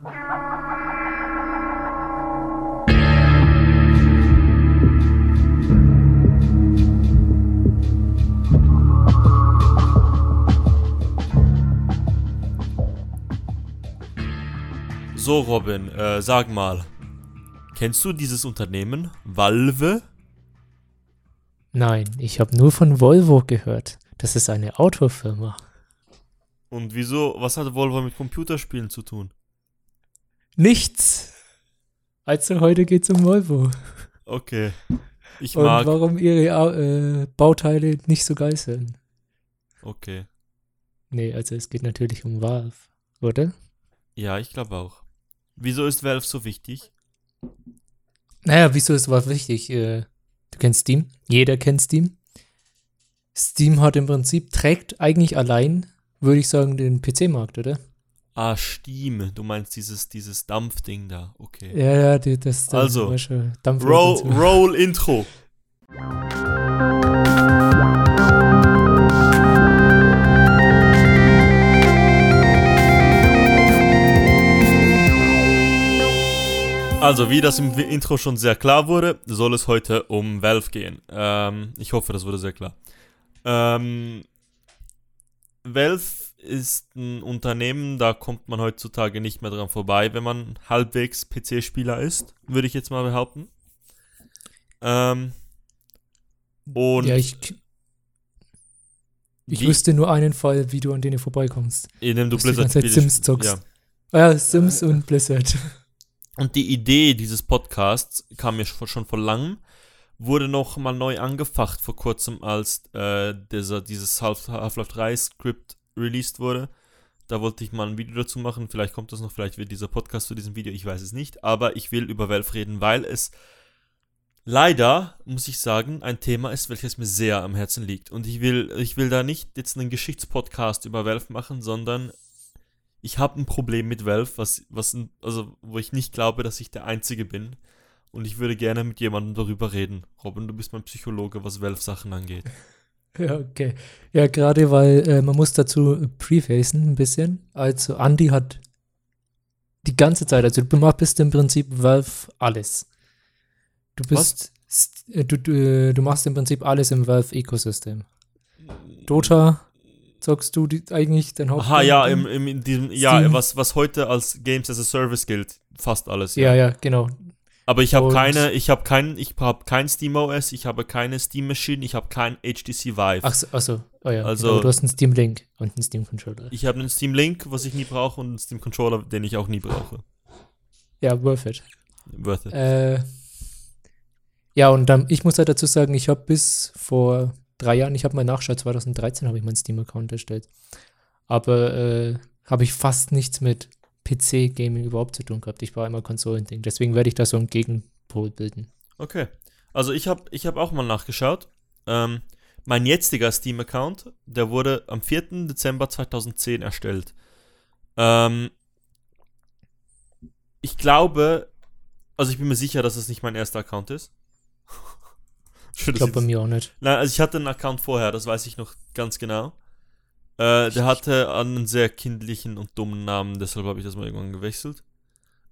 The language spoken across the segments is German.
So, Robin, äh, sag mal. Kennst du dieses Unternehmen? Valve? Nein, ich habe nur von Volvo gehört. Das ist eine Autofirma. Und wieso, was hat Volvo mit Computerspielen zu tun? Nichts. Also heute geht's um Volvo. Okay. Ich Und mag. warum ihre äh, Bauteile nicht so geil sind. Okay. Nee, also es geht natürlich um Valve, oder? Ja, ich glaube auch. Wieso ist Valve so wichtig? Naja, wieso ist was wichtig? Äh, du kennst Steam? Jeder kennt Steam. Steam hat im Prinzip, trägt eigentlich allein, würde ich sagen, den PC-Markt, oder? Ah, Steam. Du meinst dieses, dieses Dampfding da. Okay. Ja, ja, die, das das Also, Dampf Roll. Roll Intro. Also, wie das im Intro schon sehr klar wurde, soll es heute um Valve gehen. Ähm, ich hoffe, das wurde sehr klar. Ähm, Valve ist ein Unternehmen, da kommt man heutzutage nicht mehr dran vorbei, wenn man halbwegs PC-Spieler ist, würde ich jetzt mal behaupten. Ähm, und Ja, ich, ich wie- wüsste nur einen Fall, wie du an denen vorbeikommst. in dem du dass die Blizzard Spiele Sims zockst. Ja. Ah Ja, Sims und Blizzard. Und die Idee dieses Podcasts kam mir schon vor langem, wurde noch mal neu angefacht vor kurzem, als äh, dieser, dieses Half- Half-Life 3 Skript released wurde. Da wollte ich mal ein Video dazu machen. Vielleicht kommt das noch, vielleicht wird dieser Podcast zu diesem Video, ich weiß es nicht. Aber ich will über Valve reden, weil es leider, muss ich sagen, ein Thema ist, welches mir sehr am Herzen liegt. Und ich will, ich will da nicht jetzt einen Geschichtspodcast über Valve machen, sondern ich habe ein Problem mit Valve, was, was, also, wo ich nicht glaube, dass ich der Einzige bin. Und ich würde gerne mit jemandem darüber reden. Robin, du bist mein Psychologe, was Valve-Sachen angeht. Ja, okay. Ja, gerade weil äh, man muss dazu prefacen ein bisschen. Also Andy hat die ganze Zeit, also du machst im Prinzip Valve alles. Du bist, st- äh, du, du, äh, du machst im Prinzip alles im Valve-Ökosystem. Dota zockst du die, eigentlich dein Haupt. Aha, ja, im, im, in diesem, ja, Steam. was, was heute als Games as a Service gilt. Fast alles, Ja, ja, genau. Aber ich habe keine, ich habe kein, ich habe kein Steam OS, ich habe keine Steam Machine, ich habe kein HTC Vive. Ach so, ach so. Oh ja, Also- genau, du hast einen Steam Link und einen Steam Controller. Ich habe einen Steam Link, was ich nie brauche, und einen Steam Controller, den ich auch nie brauche. Ja, worth it. Worth it. Äh, ja, und dann, ich muss halt dazu sagen, ich habe bis vor drei Jahren, ich habe mal nachgeschaut, 2013 habe ich meinen Steam-Account erstellt. Aber äh, habe ich fast nichts mit PC-Gaming überhaupt zu tun gehabt. Ich war immer Konsolending. Deswegen werde ich da so einen Gegenpol bilden. Okay. Also ich habe ich hab auch mal nachgeschaut. Ähm, mein jetziger Steam-Account, der wurde am 4. Dezember 2010 erstellt. Ähm, ich glaube, also ich bin mir sicher, dass es nicht mein erster Account ist. Ich glaube bei das- mir auch nicht. Nein, also ich hatte einen Account vorher, das weiß ich noch ganz genau. Äh, der hatte einen sehr kindlichen und dummen Namen, deshalb habe ich das mal irgendwann gewechselt.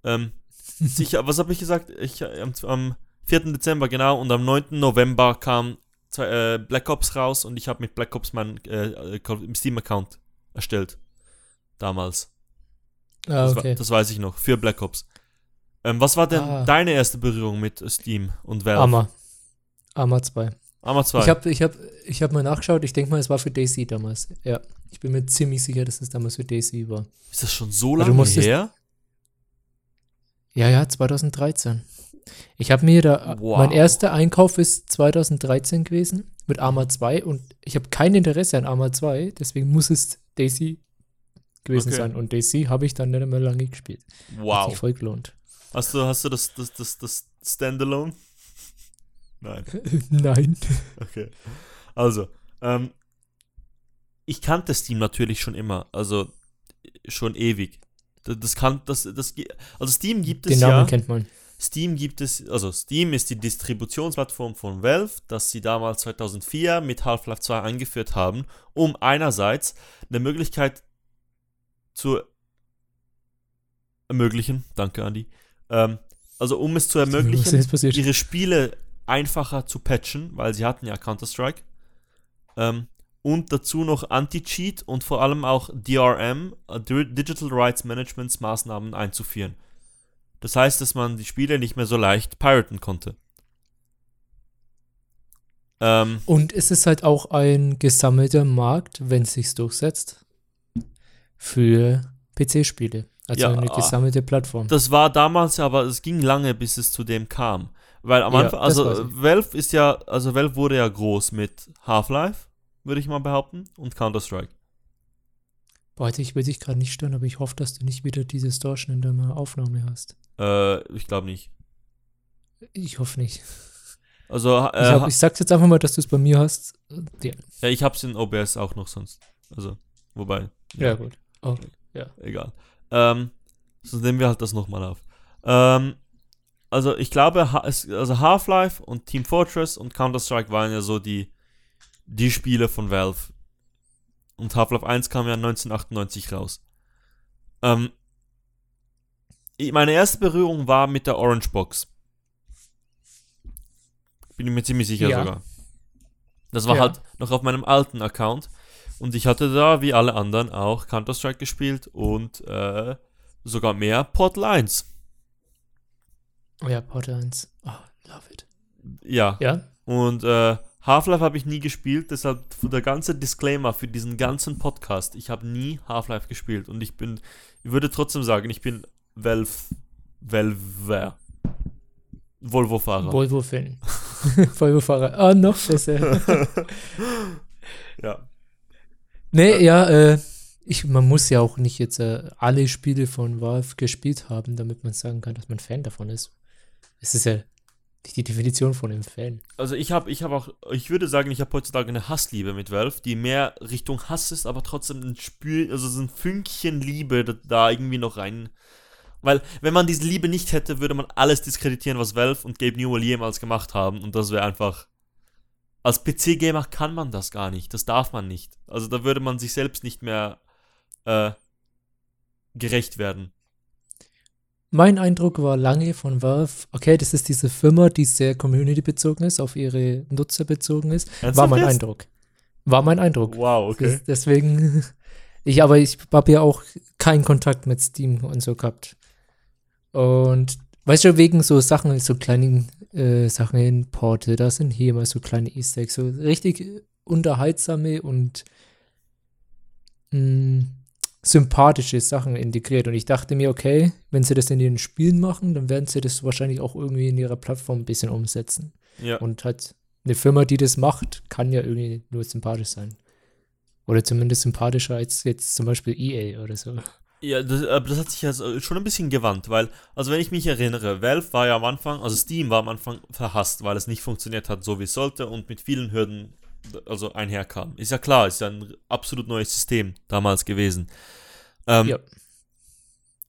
Ähm, sicher, was habe ich gesagt? Ich, äh, am, am 4. Dezember, genau, und am 9. November kam äh, Black Ops raus und ich habe mit Black Ops meinen äh, äh, Steam-Account erstellt. Damals. Ah, Das, okay. war, das weiß ich noch, für Black Ops. Ähm, was war denn Ah. deine erste Berührung mit Steam und Valve? Arma. Arma 2. Arma 2. Ich habe ich hab, ich hab mal nachgeschaut. Ich denke mal, es war für Daisy damals. Ja. Ich bin mir ziemlich sicher, dass es damals für Daisy war. Ist das schon so lange her? Ja, ja, 2013. Ich habe mir da, Wow. mein erster Einkauf ist 2013 gewesen mit Arma 2 und ich habe kein Interesse an Arma 2, deswegen muss es Daisy gewesen Okay. sein. Und Daisy habe ich dann nicht mehr lange gespielt. Hat Wow. sich voll gelohnt. Hast du, hast du das, das, das, das Standalone? Nein. Nein. Okay. Also, ähm, ich kannte Steam natürlich schon immer, also schon ewig. Das, kann, das, das, also Steam gibt es Den Namen ja. kennt man. Steam gibt es, also Steam ist die Distributionsplattform von Valve, das sie damals 2004 mit Half-Life 2 eingeführt haben, um einerseits eine Möglichkeit zur ermöglichen. Danke, Andi. Ähm, also um es zu ermöglichen, ihre Spiele einfacher zu patchen, weil sie hatten ja Counter-Strike. Ähm, und dazu noch Anti-Cheat und vor allem auch DRM, äh, Di- Digital Rights Managements Maßnahmen einzuführen. Das heißt, dass man die Spiele nicht mehr so leicht piraten konnte. Ähm, Und es ist halt auch ein gesammelter Markt, wenn es sich durchsetzt, für PC-Spiele. Also Ja, eine ah, gesammelte Plattform. Das war damals, aber es ging lange, bis es zu dem kam. Weil am Ja, Anfang, also ich. Valve ist ja, also Valve wurde ja groß mit Half-Life, würde ich mal behaupten, und Counter-Strike. Boah, ich will dich gerade nicht stören, aber ich hoffe, dass du nicht wieder diese Distortion in deiner Aufnahme hast. Äh, ich glaube nicht. Ich hoffe nicht. Also, Ich, äh, hab, ich sag's jetzt einfach mal, dass du es bei mir hast. Ja, ja, ich hab's in OBS auch noch sonst. Also, wobei, ja gut. Oh, egal. Ähm, sonst nehmen wir halt das nochmal auf. Ähm, also ich glaube, also Half-Life und Team Fortress und Counter-Strike waren ja so die, die Spiele von Valve. Und Half-Life 1 kam ja 1998 raus. Ähm, meine erste Berührung war mit der Orange Box. Bin ich mir ziemlich sicher Ja. sogar. Das war Ja. halt noch auf meinem alten Account. Und ich hatte da, wie alle anderen, auch Counter-Strike gespielt und äh, sogar mehr Portal 1. oh ja, Portal 1. Oh, love it. Ja. Ja? Und äh, Half-Life habe ich nie gespielt, deshalb der ganze Disclaimer für diesen ganzen Podcast. Ich habe nie Half-Life gespielt und ich bin, ich würde trotzdem sagen, ich bin Valve, Valve, Volvo-Fahrer. Volvo-Fan. Volvo-Fahrer. Ah, noch besser. ja. Nee, ja, äh, ich, man muss ja auch nicht jetzt äh, alle Spiele von Valve gespielt haben, damit man sagen kann, dass man Fan davon ist. Es ist ja die Definition von einem Fan. Also ich habe, ich habe auch, ich würde sagen, ich habe heutzutage eine Hassliebe mit Valve, die mehr Richtung Hass ist, aber trotzdem ein Spür, also so ein Fünkchen Liebe da, da irgendwie noch rein. Weil, wenn man diese Liebe nicht hätte, würde man alles diskreditieren, was Valve und Gabe Newell jemals gemacht haben. Und das wäre einfach. Als PC-Gamer kann man das gar nicht. Das darf man nicht. Also da würde man sich selbst nicht mehr äh, gerecht werden. Mein Eindruck war lange von Valve, okay, das ist diese Firma, die sehr community-bezogen ist, auf ihre Nutzer bezogen ist. War Ernsthaft mein jetzt? Eindruck. War mein Eindruck. Wow, okay. Das, deswegen, ich, aber ich habe ja auch keinen Kontakt mit Steam und so gehabt. Und weißt du, wegen so Sachen, so kleinen äh, Sachen in Portal, da sind hier immer so kleine Easter Eggs, so richtig unterhaltsame und mh, sympathische Sachen integriert. Und ich dachte mir, okay, wenn sie das in ihren Spielen machen, dann werden sie das wahrscheinlich auch irgendwie in ihrer Plattform ein bisschen umsetzen. Ja. Und halt eine Firma, die das macht, kann ja irgendwie nur sympathisch sein. Oder zumindest sympathischer als jetzt zum Beispiel EA oder so. Ja, das, aber das hat sich ja so- schon ein bisschen gewandt, weil, also wenn ich mich erinnere, Valve war ja am Anfang, also Steam war am Anfang verhasst, weil es nicht funktioniert hat, so wie es sollte und mit vielen Hürden also einherkam. Ist ja klar, ist ja ein absolut neues System damals gewesen. Ähm, Ja.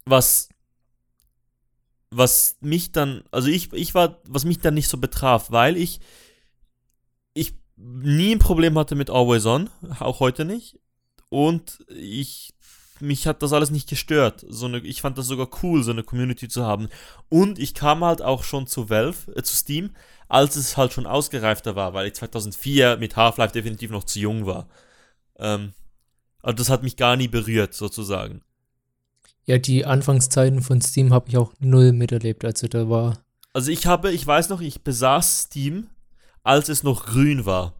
Was was mich dann, also ich, ich war, was mich dann nicht so betraf, weil ich ich nie ein Problem hatte mit Always On, auch heute nicht. Und ich mich hat das alles nicht gestört. So eine, ich fand das sogar cool, so eine Community zu haben. Und ich kam halt auch schon zu Valve, äh, zu Steam, als es halt schon ausgereifter war, weil ich 2004 mit Half-Life definitiv noch zu jung war. Ähm, also das hat mich gar nie berührt, sozusagen. Ja, die Anfangszeiten von Steam habe ich auch null miterlebt. Also da war. Also ich habe, ich weiß noch, ich besaß Steam, als es noch grün war.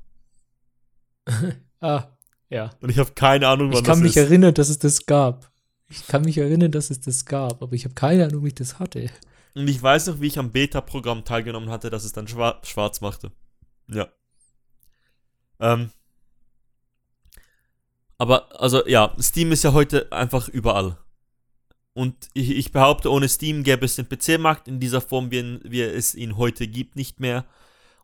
Ah, ja. Und ich habe keine Ahnung, wann Ich kann das mich ist. erinnern, dass es das gab. Ich kann mich erinnern, dass es das gab, aber ich habe keine Ahnung, wie ich das hatte. Und ich weiß noch, wie ich am Beta-Programm teilgenommen hatte, dass es dann schwa schwarz machte. Ja. Ähm. Aber, also, ja, Steam ist ja heute einfach überall. Und ich, ich behaupte, ohne Steam gäbe es den PC-Markt in dieser Form, wie, wie es ihn heute gibt, nicht mehr.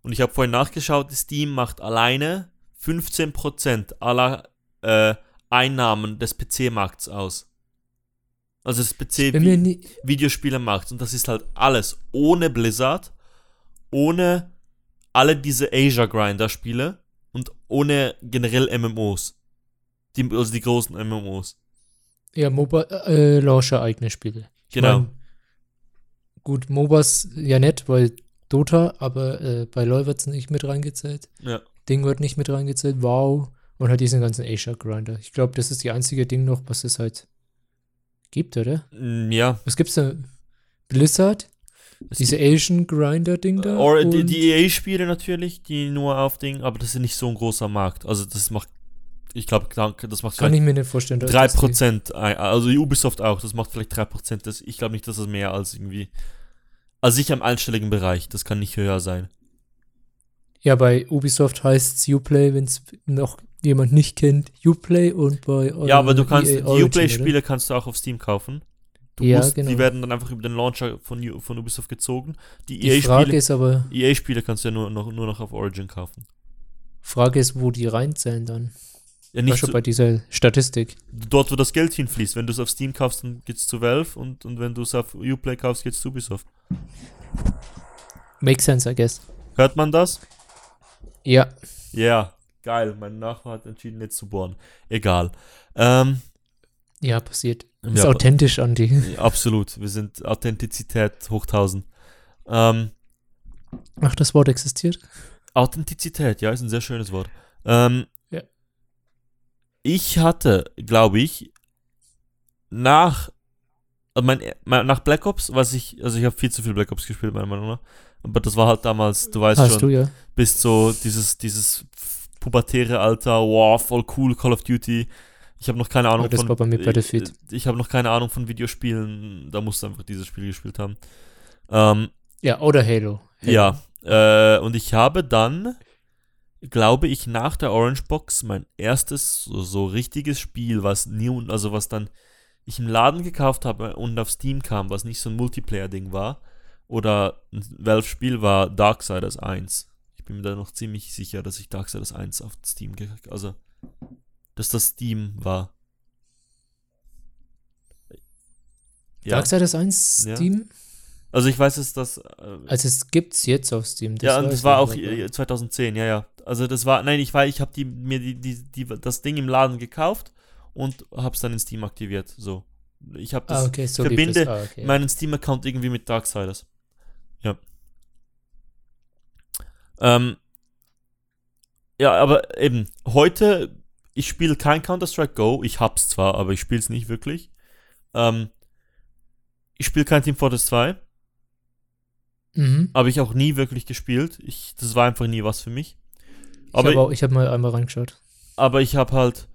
Und ich habe vorhin nachgeschaut, Steam macht alleine 15% aller äh, Einnahmen des PC-Markts aus. Also das PC Bin mir nie, Videospielemarkt. Und das ist halt alles ohne Blizzard, ohne alle diese Asia Grinder Spiele und ohne generell MMOs. Die, also die großen MMOs. ja, Mobile äh, Launcher eigene Spiele. Ich Genau. mein, gut, MOBAs ja nicht, weil Dota, aber äh, bei LoL wird es nicht mit reingezählt. Ja. Ding wird nicht mit reingezählt, wow. Und halt diesen ganzen Asia-Grinder. Ich glaube, das ist die einzige Ding noch, was es halt gibt, oder? Mm, Ja. Was gibt's da? Blizzard? es Diese Asian Grinder-Ding da? Or die, die EA-Spiele natürlich, die nur auf Ding, aber das ist nicht so ein großer Markt. Also das macht, ich glaube, das macht Kann ich mir nicht vorstellen. dass drei das die- Prozent. Also Ubisoft auch, das macht vielleicht drei Prozent. Das- Ich glaube nicht, dass das mehr als irgendwie, also sicher im einstelligen Bereich. Das kann nicht höher sein. Ja, bei Ubisoft heißt es Uplay, wenn es noch jemand nicht kennt, Uplay und bei ja, aber du äh, kannst EA Uplay-Spiele kannst du auch auf Steam kaufen. Du Ja, musst, genau. Die werden dann einfach über den Launcher von, von Ubisoft gezogen. Die? Die EA-Spiele aber, EA-Spiele kannst du ja nur noch, nur noch auf Origin kaufen. Frage ist, wo die reinzählen dann. Ja, Nicht nicht schon so, bei dieser Statistik. dort, wo das Geld hinfließt. Wenn du es auf Steam kaufst, dann geht's zu Valve und, und wenn du es auf Uplay kaufst, geht's zu Ubisoft. Makes sense, I guess. Hört man das? Ja, Ja, geil. Mein Nachbar hat entschieden, nicht zu bohren. Egal. Ähm, ja, passiert. Ist ja, authentisch, Andi. absolut. Wir sind Authentizität hoch 1000. Ähm, Ach, das Wort existiert? Authentizität, ja, ist ein sehr schönes Wort. Ähm, Ja. Ich hatte, glaube ich, nach, also mein, mein, nach Black Ops, was ich, also ich habe viel zu viel Black Ops gespielt, meiner Meinung nach. Aber das war halt damals, du weißt Hast schon, du ja. bist so dieses, dieses pubertäre Alter, wow, voll cool, Call of Duty. Ich habe noch keine Ahnung das von. war bei mir Battlefield. Ich, ich habe noch keine Ahnung von Videospielen. Da musst du einfach dieses Spiel gespielt haben. Ähm, Ja, oder Halo. Halo. ja, äh, und ich habe dann, glaube ich, nach der Orange Box mein erstes so, so richtiges Spiel, was nie, also was dann ich im Laden gekauft habe und auf Steam kam, was nicht so ein Multiplayer-Ding war, oder ein Valve-Spiel war Darksiders 1. Ich bin mir da noch ziemlich sicher, dass ich Darksiders 1 auf Steam, ge- also, dass das Steam war. Ja, Darksiders 1 Ja. Steam? also ich weiß, dass das, äh, Also es gibt's jetzt auf Steam. ja, und das war auch aber- äh, 2010, ja, ja. Also das war, nein, ich war, ich habe die, mir die, die, die, das Ding im Laden gekauft und habe es dann in Steam aktiviert. So, ich habe das Ah, okay, so verbinde das. Ah, okay. meinen Steam-Account irgendwie mit Darksiders. Ja. Ähm, ja, aber eben, heute, ich spiele kein Counter-Strike Go. Ich hab's zwar, aber ich spiele es nicht wirklich. Ähm, ich spiele kein Team Fortress 2. Mhm. Habe ich auch nie wirklich gespielt. Ich, das war einfach nie was für mich. ich Aber, ich habe mal einmal reingeschaut. aber ich habe halt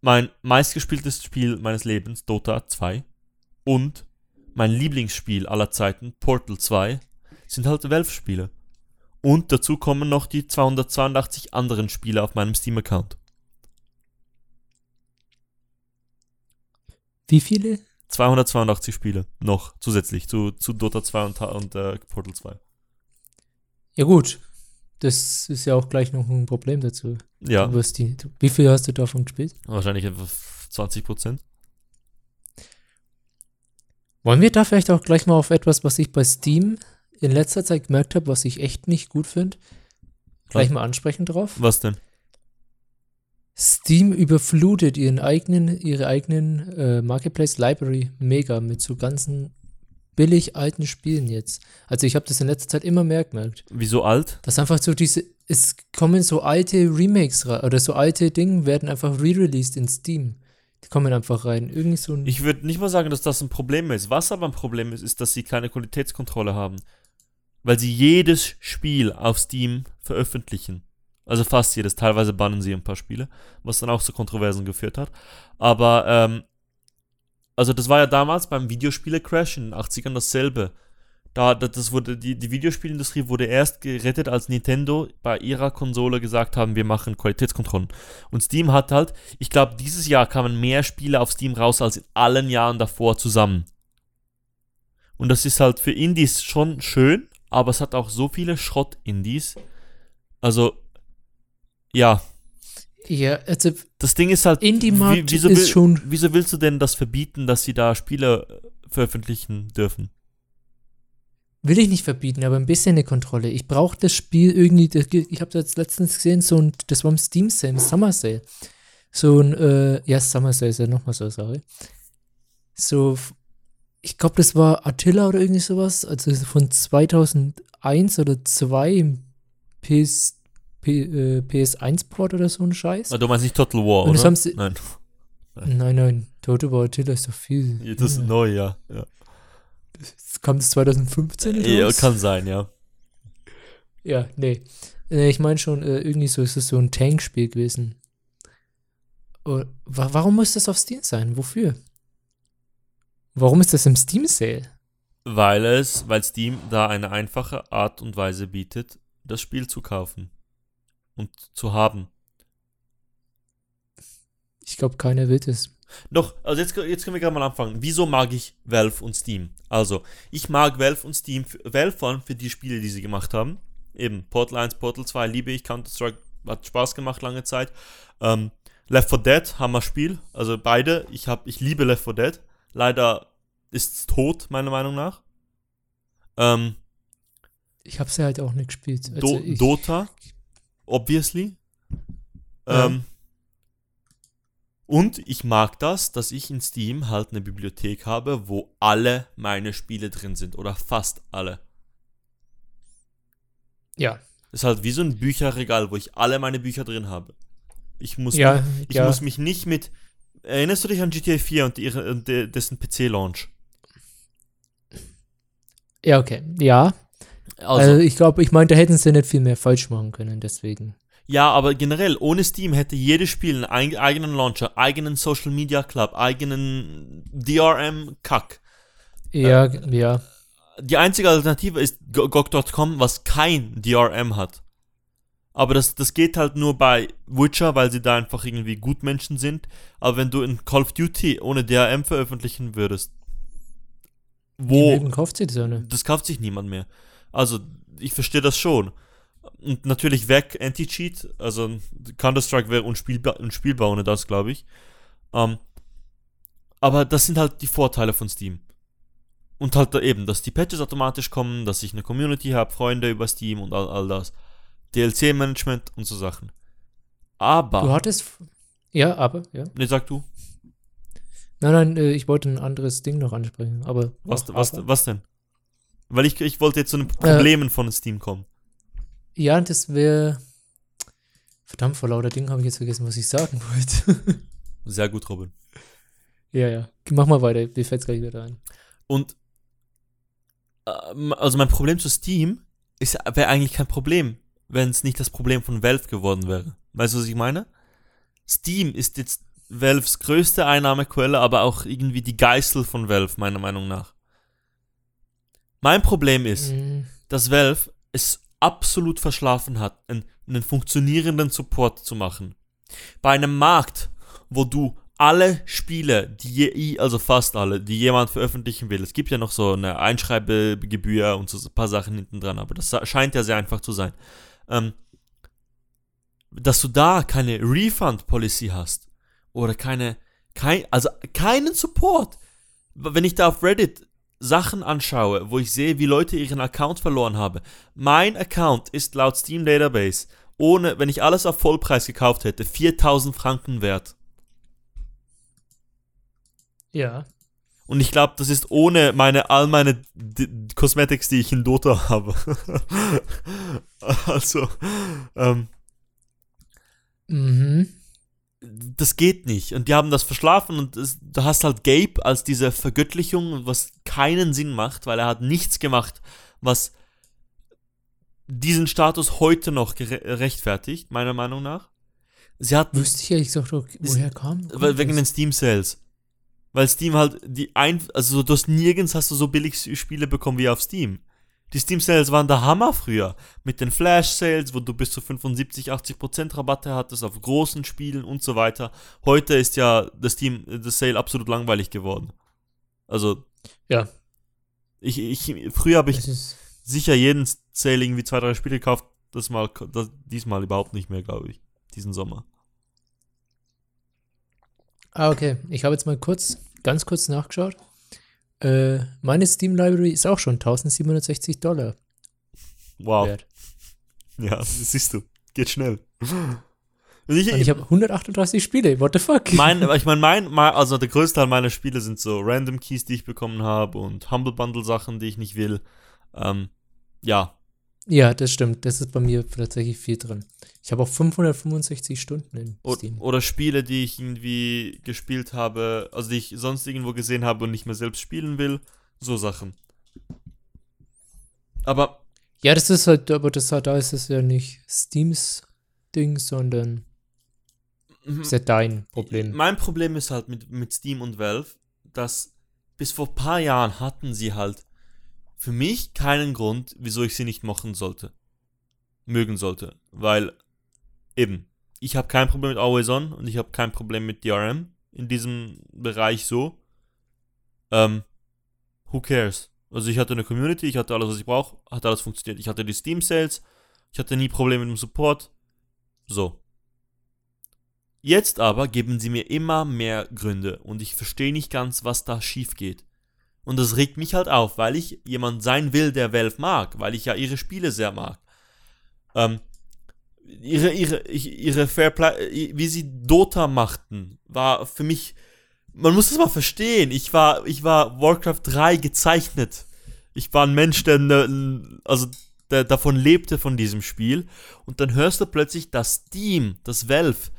mein meistgespieltes Spiel meines Lebens, Dota 2, und mein Lieblingsspiel aller Zeiten, Portal 2, sind halt Valve-Spiele. Und dazu kommen noch die 282 anderen Spiele auf meinem Steam-Account. Wie viele? 282 Spiele noch zusätzlich zu, zu Dota 2 und, und äh, Portal 2. Ja gut, das ist ja auch gleich noch ein Problem dazu. Ja, Du die, du, wie viel hast du davon gespielt? wahrscheinlich etwa 20 Prozent. Wollen wir da vielleicht auch gleich mal auf etwas, was ich bei Steam in letzter Zeit gemerkt habe, was ich echt nicht gut finde, gleich mal ansprechen drauf? Was denn? Steam überflutet ihren eigenen, ihre eigenen äh, Marketplace Library mega mit so ganzen billig alten Spielen jetzt. Also ich habe das in letzter Zeit immer mehr gemerkt. Wieso alt? Dass einfach so diese, es kommen so alte Remakes oder so alte Dinge werden einfach re-released in Steam. Die kommen einfach rein. Irgendwie so ein. Ich würde nicht mal sagen, dass das ein Problem ist. Was aber ein Problem ist, ist, dass sie keine Qualitätskontrolle haben. Weil sie jedes Spiel auf Steam veröffentlichen. Also fast jedes. Teilweise bannen sie ein paar Spiele, was dann auch zu Kontroversen geführt hat. Aber, ähm, also das war ja damals beim Videospiele-Crash in den 80ern dasselbe. Da, da- das wurde, die, die Videospielindustrie wurde erst gerettet, als Nintendo bei ihrer Konsole gesagt haben, wir machen Qualitätskontrollen. Und Steam hat halt, ich glaube, dieses Jahr kamen mehr Spiele auf Steam raus als in allen Jahren davor zusammen. Und das ist halt für Indies schon schön, aber es hat auch so viele Schrott-Indies. Also, ja, ja, also das Ding ist halt, Indie-Markt ist will, schon. wieso willst du denn das verbieten, dass sie da Spiele äh, veröffentlichen dürfen? Will ich nicht verbieten, aber ein bisschen eine Kontrolle. Ich brauche das Spiel irgendwie. Ich habe das letztens gesehen, so ein, das war im Steam Sale, im Summer Sale. So ein, äh, ja, Summer Sale ist ja nochmal so eine Sache. So ich glaube, das war Attila oder irgendwie sowas, also von 2001 oder 2 im PS, P, äh, PS1-Port oder so ein Scheiß. Ah, du meinst nicht Total War, Und oder? sie- Nein. Nein, nein, Total War Attila ist doch viel. Das ist ja. neu, ja. Ja, Kam das 2015 ja raus? kann sein, ja. Ja, nee. Äh, Ich meine schon, äh, irgendwie so ist es so ein Tankspiel gewesen. Oh, wa warum muss das auf Steam sein? Wofür? Warum ist das im Steam Sale? Weil es, weil Steam da eine einfache Art und Weise bietet, das Spiel zu kaufen und zu haben. Ich glaube, keiner will das. Doch, also jetzt, jetzt können wir gerade mal anfangen. Wieso mag ich Valve und Steam? Also, ich mag Valve und Steam, Valve vor allem für die Spiele, die sie gemacht haben. Eben, Portal 1, Portal 2 liebe ich, Counter-Strike hat Spaß gemacht lange Zeit. Ähm, Left 4 Dead, Hammer-Spiel. Also beide, ich, hab, ich liebe Left 4 Dead. Leider ist es tot, meiner Meinung nach. Ähm, Ich habe sie halt auch nicht gespielt. Do Also ich, Dota, obviously. Ja. Ähm, und ich mag das, dass ich in Steam halt eine Bibliothek habe, wo alle meine Spiele drin sind. Oder fast alle. Ja, Ist halt wie so ein Bücherregal, wo ich alle meine Bücher drin habe. Ich muss, ja, mich, ich ja. muss mich nicht mit. Erinnerst du dich an GTA 4 und, ihre, und de, dessen PC-Launch? ja, okay. Ja, Also, also ich glaube, ich meine, da hätten sie nicht viel mehr falsch machen können, deswegen. Ja, aber generell, ohne Steam hätte jedes Spiel einen eig- eigenen Launcher, eigenen Social Media Club, eigenen DRM-Kack. Ja, Äh, ja. Die einzige Alternative ist Go- GOG.com, was kein DRM hat. Aber das, das geht halt nur bei Witcher, weil sie da einfach irgendwie Gutmenschen sind. Aber wenn du in Call of Duty ohne DRM veröffentlichen würdest, wo kauft sie das das kauft sich niemand mehr. Also, ich verstehe das schon. Und natürlich weg Anti-Cheat. Also, Counter-Strike wäre unspielbar, unspielbar ohne das, glaube ich. Ähm, aber das sind halt die Vorteile von Steam. Und halt da eben, dass die Patches automatisch kommen, dass ich eine Community habe, Freunde über Steam und all, all das. DLC-Management und so Sachen. Aber. Du hattest. Ja, aber, ja. ne, sag du. Nein, nein, äh, ich wollte ein anderes Ding noch ansprechen, aber. Was, was, was denn? Weil ich, ich wollte jetzt zu den Problemen von Steam kommen. Ja, das wäre. Verdammt, vor lauter Dingen habe ich jetzt vergessen, was ich sagen wollte. Sehr gut, Robin. ja, ja. Mach mal weiter, mir fällt es gleich wieder ein. Und ähm, also mein Problem zu Steam ist wäre eigentlich kein Problem, wenn es nicht das Problem von Valve geworden wäre. Weißt du, was ich meine? Steam ist jetzt Valves größte Einnahmequelle, aber auch irgendwie die Geißel von Valve, meiner Meinung nach. Mein Problem ist, Mm, dass Valve es absolut verschlafen hat, einen, funktionierenden Support zu machen. Bei einem Markt, wo du alle Spiele, die also fast alle, die jemand veröffentlichen will, es gibt ja noch so eine Einschreibgebühr und so ein paar Sachen hinten dran, aber das scheint ja sehr einfach zu sein. Ähm, dass du da keine Refund-Policy hast oder keine, kein, also keinen Support. Wenn ich da auf Reddit Sachen anschaue, wo ich sehe, wie Leute ihren Account verloren haben. Mein Account ist laut Steam Database, ohne, wenn ich alles auf Vollpreis gekauft hätte, 4000 Franken wert. ja. Und ich glaube, das ist ohne meine, all meine D Cosmetics, die ich in Dota habe. also, ähm, Mhm. Das geht nicht. Und die haben das verschlafen und es, du hast halt Gabe als diese Vergöttlichung, was keinen Sinn macht, weil er hat nichts gemacht, was diesen Status heute noch rechtfertigt, meiner Meinung nach. Sie hat Wüsste ich ehrlich gesagt, woher kam? wegen den Steam Sales. Weil Steam halt die ein also du hast nirgends hast du so billig Spiele bekommen wie auf Steam. Die Steam Sales waren der Hammer früher mit den Flash Sales, wo du bis zu 75, 80% Rabatte hattest auf großen Spielen und so weiter. Heute ist ja das Steam das Sale absolut langweilig geworden. Also Ja. ich, ich früher habe ich sicher jeden Sale irgendwie zwei, drei Spiele gekauft, das mal das, diesmal überhaupt nicht mehr, glaube ich, diesen Sommer. ah, okay. Ich habe jetzt mal kurz, ganz kurz nachgeschaut. Äh, meine Steam Library ist auch schon 1760 Dollar Wow. wert. Ja, das siehst du. Geht schnell. Und ich, ich habe 138 Spiele, what the fuck? Mein, ich meine, mein, mein, also der größte Teil meiner Spiele sind so Random Keys, die ich bekommen habe und Humble Bundle Sachen, die ich nicht will. Ähm, ja. Ja, das stimmt. Das ist bei mir tatsächlich viel drin. Ich habe auch 565 Stunden in Steam. Oder Spiele, die ich irgendwie gespielt habe, also die ich sonst irgendwo gesehen habe und nicht mehr selbst spielen will. So Sachen. Aber. Ja, das ist halt, aber das da ist es ja nicht Steams Ding, sondern mhm. ist ja dein Problem. Mein Problem ist halt mit, mit Steam und Valve, dass bis vor ein paar Jahren hatten sie halt für mich keinen Grund, wieso ich sie nicht machen sollte. Mögen sollte. Weil eben, ich habe kein Problem mit Always On und ich habe kein Problem mit DRM in diesem Bereich so. Ähm, who cares? Also ich hatte eine Community, ich hatte alles, was ich brauche, hat alles funktioniert. Ich hatte die Steam Sales, ich hatte nie Probleme mit dem Support. So. Jetzt aber geben sie mir immer mehr Gründe und ich verstehe nicht ganz, was da schief geht. Und das regt mich halt auf, weil ich jemand sein will, der Valve mag, weil ich ja ihre Spiele sehr mag. Ähm, ihre, ihre, ihre Fairplay, wie sie Dota machten, war für mich, man muss das mal verstehen. Ich war, ich war Warcraft 3 gezeichnet. Ich war ein Mensch, der, ne, also, der davon lebte von diesem Spiel. Und dann hörst du plötzlich, dass Steam, das Valve,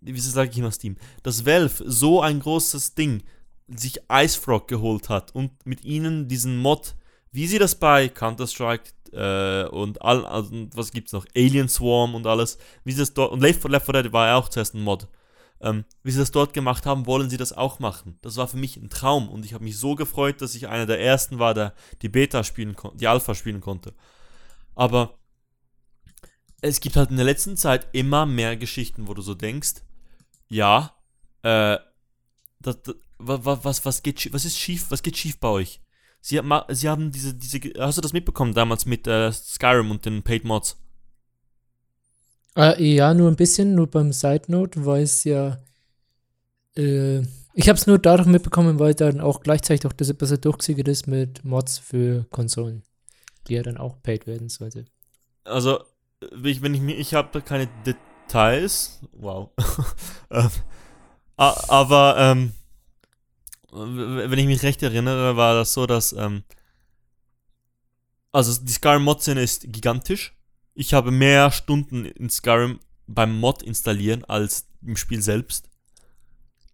wie sage ich immer Steam, das Valve so ein großes Ding sich Icefrog geholt hat und mit ihnen diesen Mod, wie sie das bei Counter-Strike äh, und all, also, was gibt's noch? Alien Swarm und alles. Wie sie das dort, und Left 4 Dead war ja auch zuerst ein Mod. Ähm, wie sie das dort gemacht haben, wollen sie das auch machen. Das war für mich ein Traum und ich habe mich so gefreut, dass ich einer der ersten war, der die Beta spielen konnte, die Alpha spielen konnte. Aber es gibt halt in der letzten Zeit immer mehr Geschichten, wo du so denkst, ja, äh, das, das, was, was, was, geht, was ist schief, was geht schief bei euch? Sie, sie haben diese, diese, hast du das mitbekommen damals mit äh, Skyrim und den Paid Mods? Äh, ja, nur ein bisschen, nur beim Side Note, weil es ja, äh, ich habe es nur dadurch mitbekommen, weil dann auch gleichzeitig auch das bisschen durchgesickert ist mit Mods für Konsolen, die ja dann auch paid werden sollte. Also, wenn ich mir, ich habe keine Details, wow, ähm, aber ähm, wenn ich mich recht erinnere, war das so, dass, ähm, also die Skyrim-Mod-Szene ist gigantisch. Ich habe mehr Stunden in Skyrim beim Mod installieren als im Spiel selbst.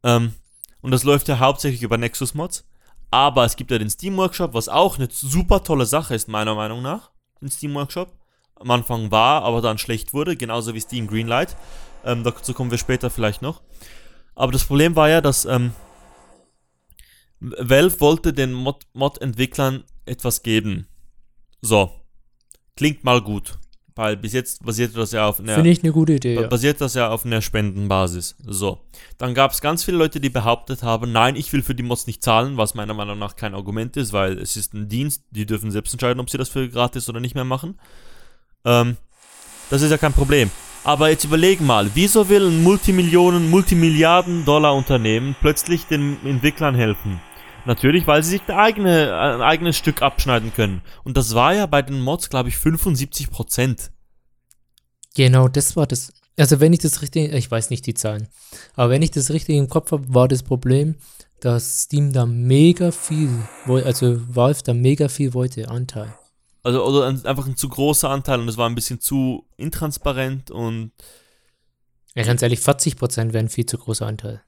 Ähm, und das läuft ja hauptsächlich über Nexus-Mods. Aber es gibt ja den Steam Workshop, was auch eine super tolle Sache ist, meiner Meinung nach. Den Steam Workshop. Am Anfang war, aber dann schlecht wurde, genauso wie Steam Greenlight. Ähm, dazu kommen wir später vielleicht noch. Aber das Problem war ja, dass ähm, Valve wollte den Mod-Entwicklern Mod etwas geben. So. Klingt mal gut. Weil bis jetzt basiert das ja auf einer. Finde ich eine gute Idee. Ja. Basiert das ja auf einer Spendenbasis. So. Dann gab es ganz viele Leute, die behauptet haben, nein, ich will für die Mods nicht zahlen, was meiner Meinung nach kein Argument ist, weil es ist ein Dienst, die dürfen selbst entscheiden, ob sie das für gratis oder nicht mehr machen. Ähm, das ist ja kein Problem. Aber jetzt überlegen mal, wieso will ein Multimillionen, Multimilliarden Dollar Unternehmen plötzlich den Entwicklern helfen? Natürlich, weil sie sich ein, eigene, ein eigenes Stück abschneiden können. Und das war ja bei den Mods, glaube ich, 75% Genau, das war das. Also wenn ich das richtig, ich weiß nicht die Zahlen, aber wenn ich das richtig im Kopf habe, war das Problem, dass Steam da mega viel, also Valve da mega viel wollte, Anteil. Also oder einfach ein zu großer Anteil und es war ein bisschen zu intransparent und. Ja, ganz ehrlich, 40% wären viel zu großer Anteil.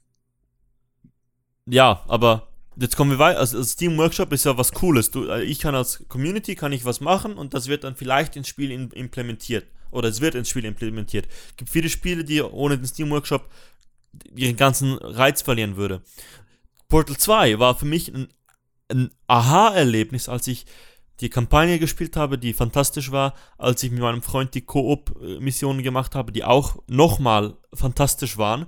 Ja, aber jetzt kommen wir weiter. Also, Steam Workshop ist ja was Cooles. Du, äh, ich kann als Community kann ich was machen und das wird dann vielleicht ins Spiel in, implementiert. Oder es wird ins Spiel implementiert. Es gibt viele Spiele, die ohne den Steam Workshop ihren ganzen Reiz verlieren würde. Portal 2 war für mich ein, ein Aha-Erlebnis, als ich die Kampagne gespielt habe, die fantastisch war, als ich mit meinem Freund die Koop-Missionen gemacht habe, die auch nochmal fantastisch waren.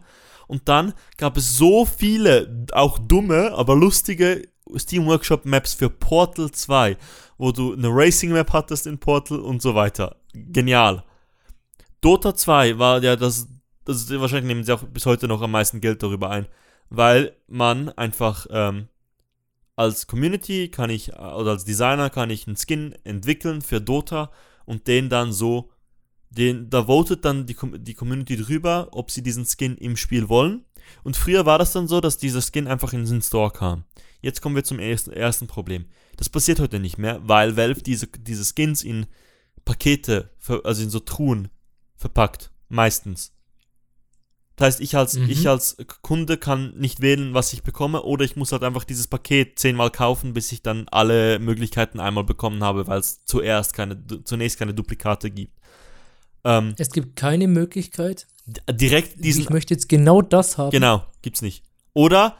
Und dann gab es so viele, auch dumme, aber lustige Steam Workshop Maps für Portal 2, wo du eine Racing Map hattest in Portal und so weiter. Genial. Dota 2 war ja das, das wahrscheinlich nehmen sie auch bis heute noch am meisten Geld darüber ein, weil man einfach ähm, als Community kann ich oder als Designer kann ich einen Skin entwickeln für Dota und den dann so Den, da votet dann die, die Community drüber, ob sie diesen Skin im Spiel wollen. Und früher war das dann so, dass dieser Skin einfach in den Store kam. Jetzt kommen wir zum ersten, ersten Problem. Das passiert heute nicht mehr, weil Valve diese, diese Skins in Pakete, also in so Truhen verpackt. Meistens. Das heißt, ich als, Mhm. ich als Kunde kann nicht wählen, was ich bekomme, oder ich muss halt einfach dieses Paket zehnmal kaufen, bis ich dann alle Möglichkeiten einmal bekommen habe, weil es zuerst keine, zunächst keine Duplikate gibt. Ähm, Es gibt keine Möglichkeit. direkt diesen ich möchte jetzt genau das haben. Genau, gibt's nicht. Oder,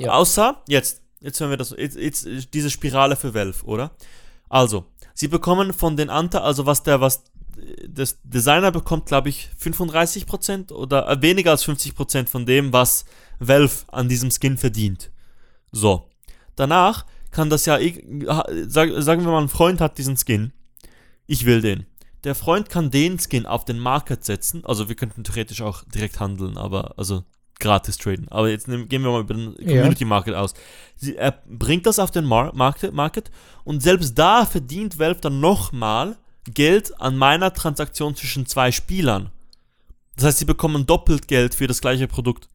Ja. außer, jetzt, jetzt hören wir das, jetzt, jetzt diese Spirale für Valve, oder? Also, sie bekommen von den Anteil, also was der, was das Designer bekommt, glaube ich, 35% oder äh, weniger als 50% von dem, was Valve an diesem Skin verdient. So. Danach kann das ja, sagen wir mal, ein Freund hat diesen Skin. Ich will den. Der Freund kann den Skin auf den Market setzen. Also wir könnten theoretisch auch direkt handeln, aber also gratis traden. Aber jetzt nehmen, gehen wir mal über den Community Market aus. Sie, er bringt das auf den Mar Market, Market und selbst da verdient Valve dann nochmal Geld an meiner Transaktion zwischen zwei Spielern. Das heißt, sie bekommen doppelt Geld für das gleiche Produkt.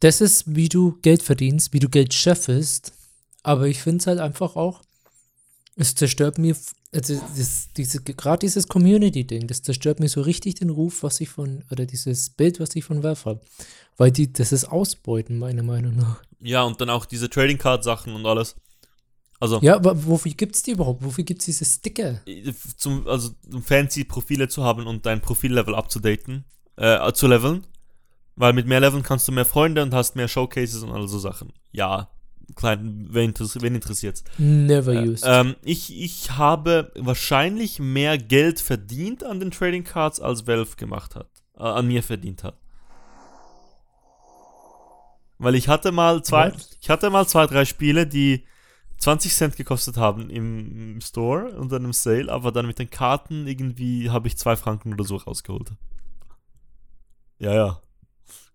Das ist, wie du Geld verdienst, wie du Geld scheffelst. Aber ich finde es halt einfach auch, es zerstört mir, also das, diese, gerade dieses Community-Ding, das zerstört mir so richtig den Ruf, was ich von, oder dieses Bild, was ich von Valve habe. Weil die, das ist Ausbeuten, meiner Meinung nach. Ja, und dann auch diese Trading Card Sachen und alles. Also, Ja, aber wofür gibt es die überhaupt? Wofür gibt es diese Sticker? zum, also um fancy Profile zu haben und dein Profillevel abzudaten, äh, zu leveln. Weil mit mehr Leveln kannst du mehr Freunde und hast mehr Showcases und all so Sachen. Ja, klein, wen, wen interessiert's? Never Äh, used. ähm, ich, ich habe wahrscheinlich mehr Geld verdient an den Trading Cards, als Valve gemacht hat. Äh, an mir verdient hat. Weil ich hatte mal zwei, Was? ich hatte mal zwei, drei Spiele, die 20 Cent gekostet haben im, Store unter einem Sale, aber dann mit den Karten irgendwie habe ich zwei Franken oder so rausgeholt. Ja, ja.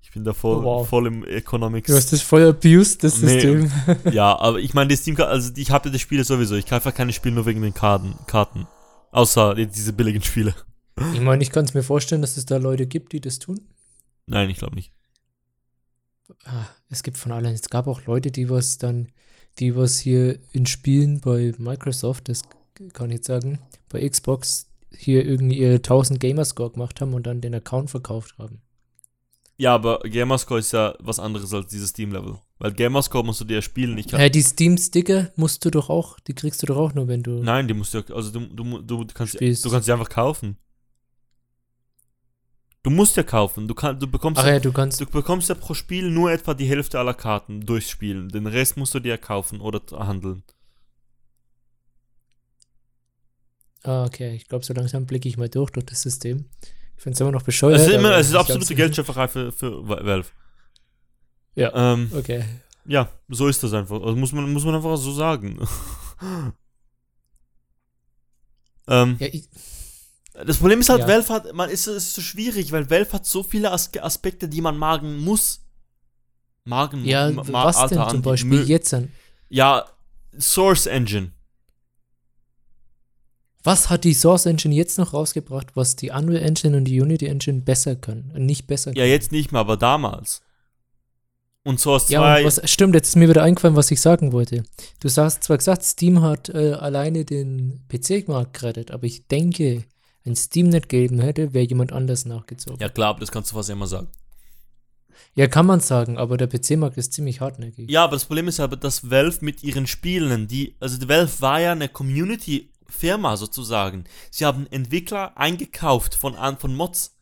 Ich bin da voll, Oh, wow. voll im Economics. du hast das voll abused, das Nee. System. Ja, aber ich meine, die Steam also ich habe das Spiele sowieso. Ich kaufe keine Spiele nur wegen den Karten. Karten. Außer die- diese billigen Spiele. ich meine, ich kann es mir vorstellen, dass es da Leute gibt, die das tun. Nein, ich glaube nicht. Ah, es gibt von allen. Es gab auch Leute, die was dann, die was hier in Spielen bei Microsoft, das kann ich jetzt sagen, bei Xbox hier irgendwie ihre 1000 Gamerscore gemacht haben und dann den Account verkauft haben. Ja, aber Gamerscore ist ja was anderes als dieses Steam-Level. Weil Gamerscore musst du dir ja spielen. Ich kann, Äh, die Steam-Sticker musst du doch auch, die kriegst du doch auch nur, wenn du. Nein, die musst du ja, also du, du, du, kannst, Spielst. du kannst sie einfach kaufen. Du musst ja kaufen. Du, kann, du, bekommst Ach ja, du kannst. du bekommst ja pro Spiel nur etwa die Hälfte aller Karten durchspielen. Den Rest musst du dir kaufen oder handeln. Ah, okay. Ich glaube, so langsam blicke ich mal durch durch das System. Ich finde es immer noch bescheuert. Es ist, immer, es ist absolute Geldschöpferei für, für Valve. Ja. Ähm, Okay. Ja, so ist das einfach. Also muss man, muss man einfach so sagen. ähm, Ja, ich, das Problem ist halt, Ja. Valve hat, man ist, es ist so schwierig, weil Valve hat so viele As Aspekte, die man magen muss. Magen, ja ma- was denn Alter, zum Andi, Beispiel Mö- jetzt an? Ja, Source Engine. Was hat die Source Engine jetzt noch rausgebracht, was die Unreal Engine und die Unity Engine besser können? Äh, Nicht besser Ja, können. jetzt nicht mehr, aber damals. Und Source 2. Ja, und was, stimmt, jetzt ist mir wieder eingefallen, was ich sagen wollte. Du hast zwar gesagt, Steam hat äh, alleine den PC-Markt gerettet, aber ich denke, wenn Steam nicht gegeben hätte, wäre jemand anders nachgezogen. Ja. ja, klar, aber das kannst du fast immer sagen. kann man sagen, aber der PC-Markt ist ziemlich hartnäckig. Ja, aber das Problem ist aber, dass Valve mit ihren Spielen, die, also die Valve war ja eine Community-Firma sozusagen. Sie haben Entwickler eingekauft von, an- von Mods.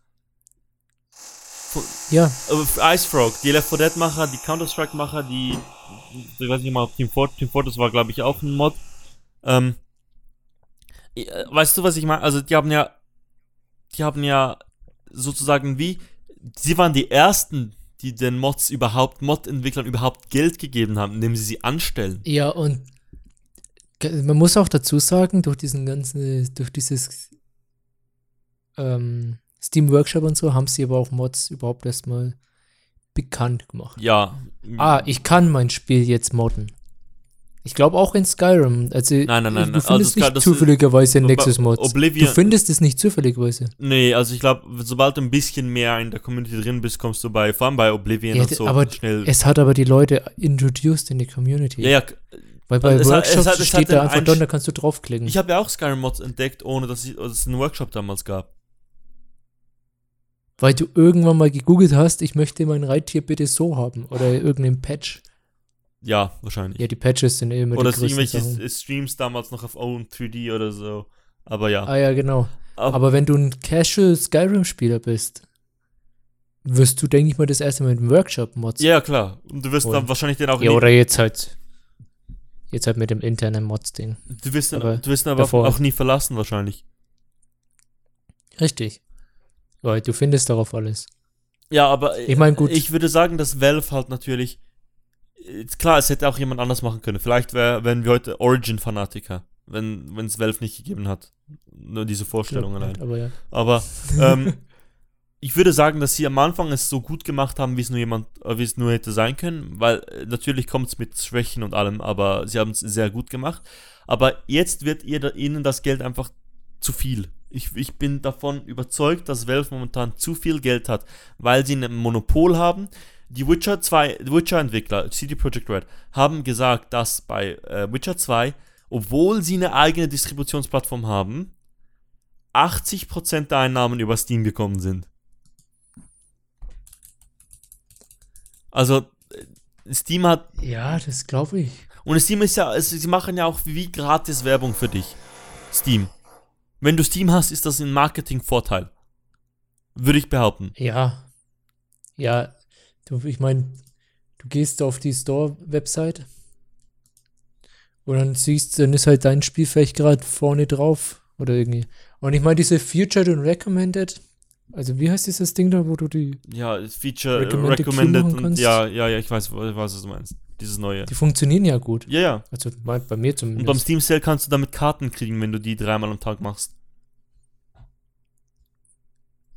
Von, Ja, äh, Icefrog, die Left 4 Dead-Macher, die Counter-Strike-Macher, die, ich weiß nicht mal, Team, Fort, Team Fortress war, glaube ich, auch ein Mod. Ähm, äh, weißt du, was ich meine? Also, die haben ja, die haben ja sozusagen wie, sie waren die ersten, die den Mods überhaupt, Mod-Entwicklern überhaupt Geld gegeben haben, indem sie sie anstellen. ja, und man muss auch dazu sagen, durch diesen ganzen, durch dieses ähm, Steam Workshop und so, haben sie aber auch Mods überhaupt erstmal bekannt gemacht. Ja. Ah, ich kann mein Spiel jetzt modden. Ich glaube auch in Skyrim. Also, Nein, nein, nein, Du findest Also nicht das- zufälligerweise Ob- Nexus-Mods. Du Oblivion- findest es nicht zufälligerweise. Nee, also ich glaube, sobald du ein bisschen mehr in der Community drin bist, kommst du bei, vor allem bei Oblivion Ja, und so aber schnell. Es hat aber die Leute introduced in die Community. ja, ja, Weil bei es hat- es Workshops hat- es steht hat da einfach drin, da kannst du draufklicken. ich habe ja auch Skyrim-Mods entdeckt, ohne dass ich- dass es einen Workshop damals gab. Weil du irgendwann mal gegoogelt hast, ich möchte mein Reittier bitte so haben. Oder irgendein Patch. Ja, wahrscheinlich. Ja, die Patches sind eh immer oder die irgendwelche Sachen. Streams damals noch auf Own 3D oder so. Aber ja. Ah ja, genau. Aber, Aber wenn du ein Casual Skyrim-Spieler bist, wirst du, denke ich mal, das erste Mal mit Workshop-Mods. ja, klar. Und du wirst Voll. dann wahrscheinlich den auch Ja, oder jetzt halt. Jetzt halt mit dem internen Mods-Ding. Du wirst ihn, aber du wirst aber davor- auch nie verlassen, wahrscheinlich. Richtig. Weil du findest darauf alles. Ja, aber Ich mein, gut. ich würde sagen, dass Valve halt natürlich. Klar, es hätte auch jemand anders machen können. Vielleicht wär, wären wir heute Origin-Fanatiker, wenn es Valve nicht gegeben hat. Nur diese Vorstellung allein. Aber ja. Aber ähm, ich würde sagen, dass sie am Anfang es so gut gemacht haben, wie es nur jemand, äh, wie es nur hätte sein können, weil äh, natürlich kommt es mit Schwächen und allem, aber sie haben es sehr gut gemacht. Aber jetzt wird ihr, da- ihnen das Geld einfach zu viel. Ich, ich bin davon überzeugt, dass Valve momentan zu viel Geld hat, weil sie ein Monopol haben. Die Witcher 2, Witcher-Entwickler, CD Projekt Red, haben gesagt, dass bei äh, Witcher 2, obwohl sie eine eigene Distributionsplattform haben, 80% der Einnahmen über Steam gekommen sind. Also, äh, Steam hat. Ja, das glaube ich. Und Steam ist ja. Es, sie machen ja auch wie gratis Werbung für dich. Steam. Wenn du Steam hast, ist das ein Marketingvorteil. Würde ich behaupten. Ja. Ja, du, ich meine, du gehst auf die Store-Website und dann siehst, dann ist halt dein Spiel vielleicht gerade vorne drauf oder irgendwie. Und ich meine, diese Featured und Recommended, also wie heißt dieses Ding da, wo du die, Ja, Feature, Recommended recommended, machen und kannst? ja, ja, ja, ich weiß, was du meinst. Dieses neue. die funktionieren ja gut. Ja, ja. Also bei, bei mir Und zumindest. beim Steam Sale kannst du damit Karten kriegen, wenn du die dreimal am Tag machst.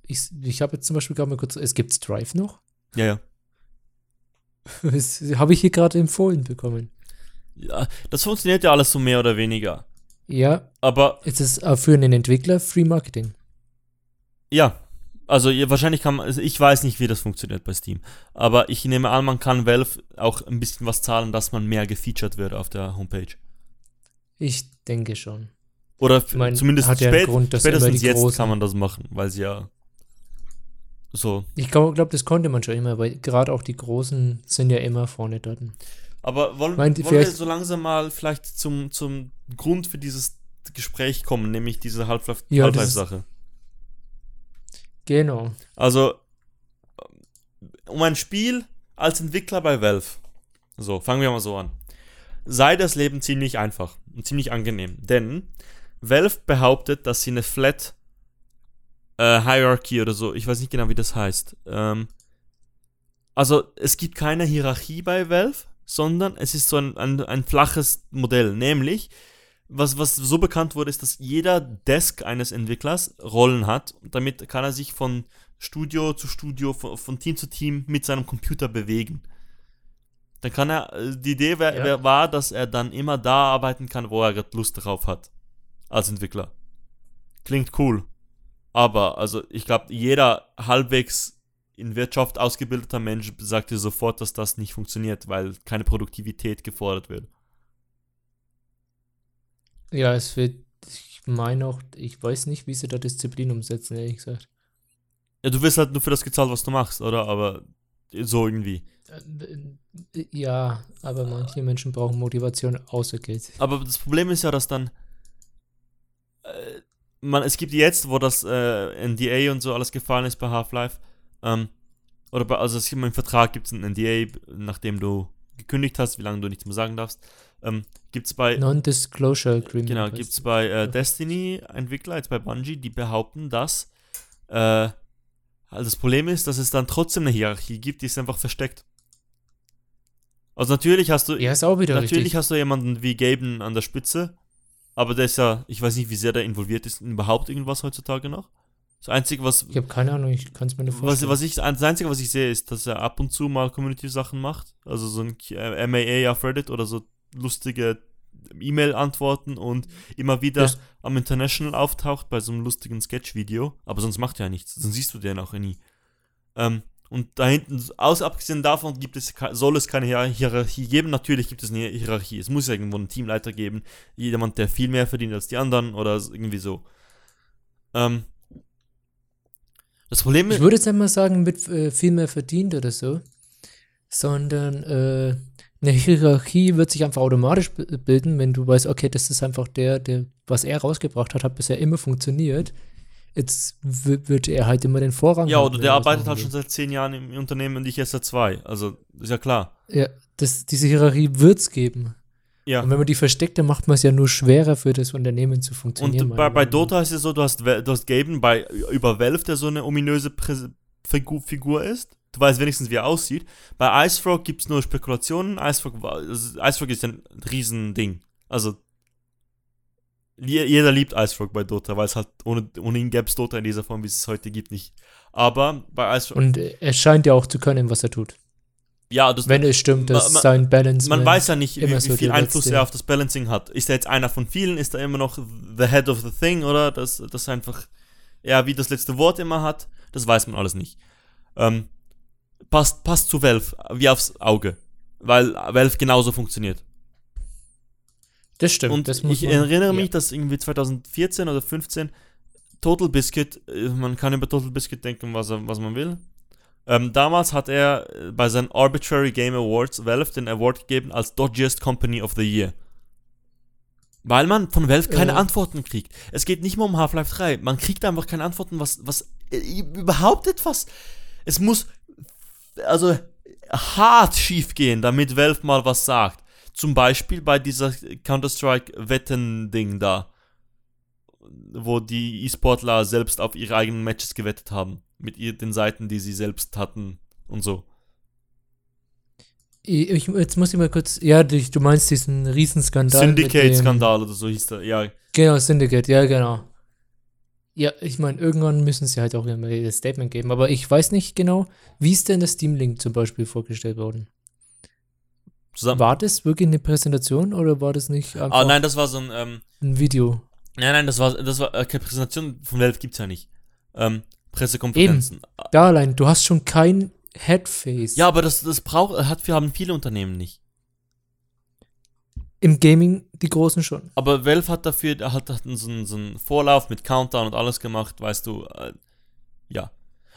ich ich habe jetzt zum Beispiel gerade mal kurz, es gibt Strive noch. Ja, ja. Habe ich hier gerade empfohlen bekommen. Ja, das funktioniert ja alles so mehr oder weniger. Ja, Aber es ist äh, für einen Entwickler Free Marketing. ja, also wahrscheinlich kann man, also ich weiß nicht, wie das funktioniert bei Steam, aber ich nehme an, man kann Valve auch ein bisschen was zahlen, dass man mehr gefeatured wird auf der Homepage. Ich denke schon. Oder Ich mein, zumindest hat ja spät, Grund, spätestens jetzt Großen- kann man das machen, weil sie ja so. Ich glaube, das konnte man schon immer, weil gerade auch die Großen sind ja immer vorne dort. Aber wollen, Meint wollen wir so langsam mal vielleicht zum, zum Grund für dieses Gespräch kommen, nämlich diese Half-Life- Ja, Half-Life-Sache. Genau. Also, um ein Spiel als Entwickler bei Valve, so, fangen wir mal so an, sei das Leben ziemlich einfach und ziemlich angenehm. Denn Valve behauptet, dass sie eine Flat äh, Hierarchy oder so, ich weiß nicht genau, wie das heißt. Ähm, also, es gibt keine Hierarchie bei Valve, sondern es ist so ein, ein, ein flaches Modell. Nämlich, was, was so bekannt wurde, ist, dass jeder Desk eines Entwicklers Rollen hat. Damit kann er sich von Studio zu Studio, von, von Team zu Team mit seinem Computer bewegen. Dann kann er, äh, die Idee wär, Ja. wär, war, dass er dann immer da arbeiten kann, wo er gerade Lust drauf hat. Als Entwickler. Klingt cool. Aber, also, ich glaube, jeder halbwegs in Wirtschaft ausgebildeter Mensch sagt dir sofort, dass das nicht funktioniert, weil keine Produktivität gefordert wird. Ja, es wird, ich meine auch, ich weiß nicht, wie sie da Disziplin umsetzen, ehrlich gesagt. Ja, du wirst halt nur für das gezahlt, was du machst, oder? Aber so irgendwie. Äh, Ja, aber manche Menschen brauchen Motivation außer Geld. Aber das Problem ist ja, dass dann. Äh, man, es gibt jetzt, wo das äh, NDA und so alles gefallen ist bei Half-Life, ähm, oder bei, also es gibt im Vertrag gibt es ein NDA, nachdem du gekündigt hast, wie lange du nichts mehr sagen darfst, ähm, gibt es bei. Non-Disclosure Agreement. Genau, gibt es bei äh. Destiny-Entwickler, jetzt bei Bungie, die behaupten, dass äh, also das Problem ist, dass es dann trotzdem eine Hierarchie gibt, die ist einfach versteckt. Also natürlich hast du Ja, ist auch wieder natürlich richtig. hast du jemanden wie Gaben an der Spitze, aber der ist ja, ich weiß nicht, wie sehr der involviert ist in überhaupt irgendwas heutzutage noch. Das Einzige, was, Ich habe keine Ahnung, ich kann es mir nicht was, vorstellen. was ich, das Einzige, was ich sehe, ist, dass er ab und zu mal Community-Sachen macht. Also so ein äh, MAA auf Reddit oder so lustige E-Mail-Antworten und immer wieder Das- am International auftaucht bei so einem lustigen Sketch-Video. Aber sonst macht er ja nichts. Dann siehst du den auch nie. Ähm, und da hinten, aus abgesehen davon, gibt es, soll es keine Hier- Hierarchie geben. Natürlich gibt es eine Hierarchie. Es muss irgendwo einen Teamleiter geben. Jemand, der viel mehr verdient als die anderen oder irgendwie so. Ähm, das Problem Ich würde jetzt nicht mal sagen, mit äh, viel mehr verdient oder so, sondern äh, eine Hierarchie wird sich einfach automatisch bilden, wenn du weißt, okay, das ist einfach der, der, was er rausgebracht hat, hat bisher immer funktioniert. Jetzt w- wird er halt immer den Vorrang Ja, haben, oder wenn der er arbeitet halt schon seit zehn Jahren im Unternehmen und ich erst seit zwei. Also, ist ja klar. Ja, das, diese Hierarchie wird es geben. Ja. Und wenn man die versteckt, dann macht man es ja nur schwerer für das Unternehmen zu funktionieren. Und bei, bei. Dota ist es so, du hast, du hast Gaben bei, über Valve, der so eine ominöse Prä Figur, Figur ist. Du weißt wenigstens, wie er aussieht. Bei Icefrog gibt es nur Spekulationen. Icefrog, also Icefrog ist ein Riesending. Also, jeder liebt Icefrog bei Dota, weil es halt ohne, ohne ihn gäbe es Dota in dieser Form, wie es es heute gibt, nicht. Aber bei Icefrog, Und äh, er scheint ja auch zu können, was er tut. ja, das, Wenn es stimmt, dass Ma- ma- sein Balance. man weiß ja nicht, wie, immer wie so viel Einfluss letzte- er auf das Balancing hat. Ist er jetzt einer von vielen? Ist er immer noch the head of the thing? Oder das, das einfach, ja, wie das letzte Wort immer hat? Das weiß man alles nicht. Ähm, passt, passt zu Valve wie aufs Auge. Weil Valve genauso funktioniert. Das stimmt. Und das ich man- erinnere ja. mich, dass irgendwie 2014 oder 15 Total Biscuit, äh, man kann über Total Biscuit denken, was, er, was man will. Ähm, damals hat er äh, bei seinen Arbitrary Game Awards Valve den Award gegeben als Dodgiest Company of the Year. Weil man von Valve keine Äh. Antworten kriegt. Es geht nicht mehr um Half-Life 3. Man kriegt einfach keine Antworten, was, was äh, überhaupt etwas. Es muss also hart schief gehen, damit Valve mal was sagt. Zum Beispiel bei dieser Counter-Strike-Wetten-Ding da, wo die E-Sportler selbst auf ihre eigenen Matches gewettet haben. Mit ihr, den Seiten, die sie selbst hatten und so. Ich, jetzt muss ich mal kurz. Ja, du, meinst diesen Riesenskandal. Syndicate-Skandal oder so hieß der. Ja, Genau, Syndicate, ja, genau. Ja, ich meine, irgendwann müssen sie halt auch immer ihr Statement geben. Aber ich weiß nicht genau, wie ist denn das Steam Link zum Beispiel vorgestellt worden? Zusammen. War das wirklich eine Präsentation oder war das nicht einfach ah, nein, das war so ein. Ähm, ein Video? nein, nein, das war, das war keine Präsentation von Valve gibt's ja nicht. Ähm, Pressekonferenzen. Da allein, du hast schon kein Headface. Ja, aber das, das braucht, hat, wir haben viele Unternehmen nicht. Im Gaming die Großen schon. Aber Valve hat dafür, hat, hat so, einen, so einen Vorlauf mit Countdown und alles gemacht, weißt du, äh, ja.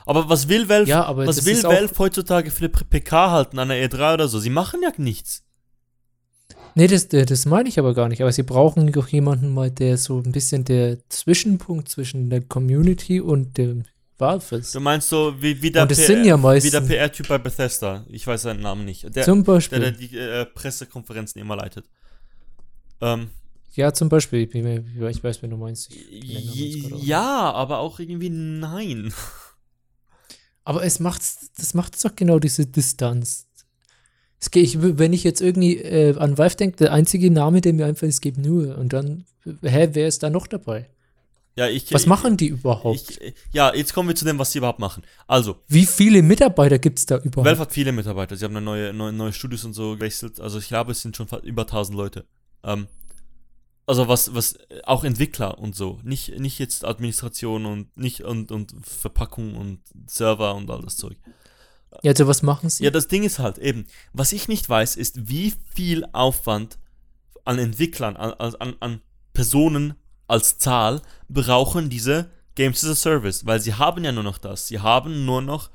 Aber was will Valve, Ja, was will Valve heutzutage für eine PK halten an der E3 oder so? Sie machen ja nichts. Nee, das, äh, das meine ich aber gar nicht. Aber sie brauchen doch jemanden mal, der so ein bisschen der Zwischenpunkt zwischen der Community und dem Valve ist. Du meinst so, wie, wie der, sind ja wie der PR-Typ bei Bethesda. Ich weiß seinen Namen nicht. Der, Zum der, Beispiel. der die äh, Pressekonferenzen immer leitet. Ähm, ja, zum Beispiel. Ich, ich weiß, wen du meinst. Ich der ja, aber auch irgendwie nein. Aber es macht, das macht doch genau diese Distanz. Es geht, ich, wenn ich jetzt irgendwie äh, an Valve denke, der einzige Name, der mir einfällt, ist Gabe Newell. Und dann, hä, wer ist da noch dabei? Ja, ich, Was ich, machen die überhaupt? Ich, ja, jetzt kommen wir zu dem, was sie überhaupt machen. Also, Wie viele Mitarbeiter gibt es da überhaupt? Valve hat viele Mitarbeiter. Sie haben eine neue, neue, neue Studios und so gewechselt. Also ich glaube, es sind schon über 1000 Leute. Ähm, also was, was, auch Entwickler und so. Nicht, nicht jetzt Administration und nicht und, und Verpackung und Server und all das Zeug. ja, also was machen sie? Ja, das Ding ist halt eben, was ich nicht weiß, ist, wie viel Aufwand an Entwicklern, an, an, an Personen als Zahl brauchen diese Games as a Service, weil sie haben ja nur noch das. Sie haben nur noch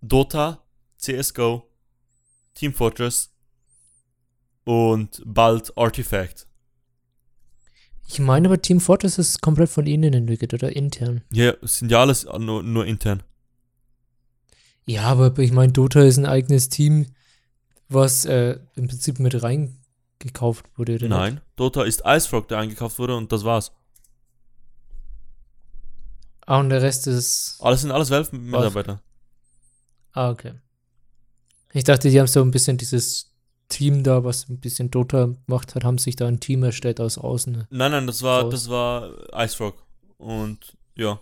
Dota, CSGO, Team Fortress und bald Artifact. Ich meine aber Team Fortress ist komplett von ihnen entwickelt oder intern. Ja, es sind ja alles nur, nur intern. Ja, aber ich meine, Dota ist ein eigenes Team, was äh, im Prinzip mit reingekauft wurde. Oder nicht? Nein, Dota ist Icefrog, der eingekauft wurde und das war's. Ah, und der Rest ist. Alles sind alles Valve-Mitarbeiter. Ah, okay. Ich dachte, die haben so ein bisschen dieses Team da, was ein bisschen Dota gemacht hat, haben sich da ein Team erstellt aus außen. Nein, nein, das war, das war Icefrog. Und ja.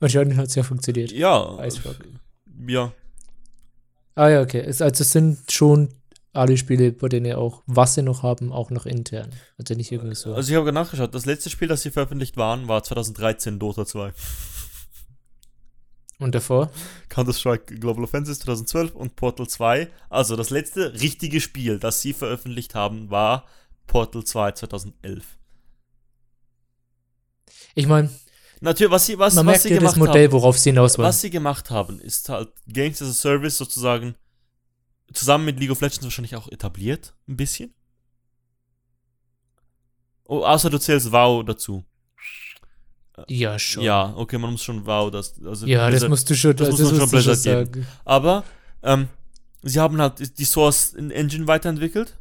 Wahrscheinlich hat es ja funktioniert. Ja. Icefrog. Ja. Ah ja, okay. Es, also es sind schon alle Spiele, bei denen auch, was sie noch haben, auch noch intern. Also nicht irgendwie so. Also ich habe nachgeschaut, das letzte Spiel, das sie veröffentlicht waren, war 2013 Dota 2. Und davor? Counter-Strike Global Offensive 2012 und Portal 2. Also das letzte richtige Spiel, das sie veröffentlicht haben, war Portal 2 2011. Ich meine, Natürlich, was sie, was, man was merkt sie ja gemacht das Modell, haben, worauf sie hinaus wollen. was sie gemacht haben, ist halt Games as a Service sozusagen zusammen mit League of Legends wahrscheinlich auch etabliert, ein bisschen. Oh, außer du zählst WoW dazu. Ja, schon. Ja, okay, man muss schon WoW das. Also Ja, das Blizzard- musst du schon, das das, muss man schon du schon Blizzard sagen. Aber ähm, sie haben halt die Source Engine weiterentwickelt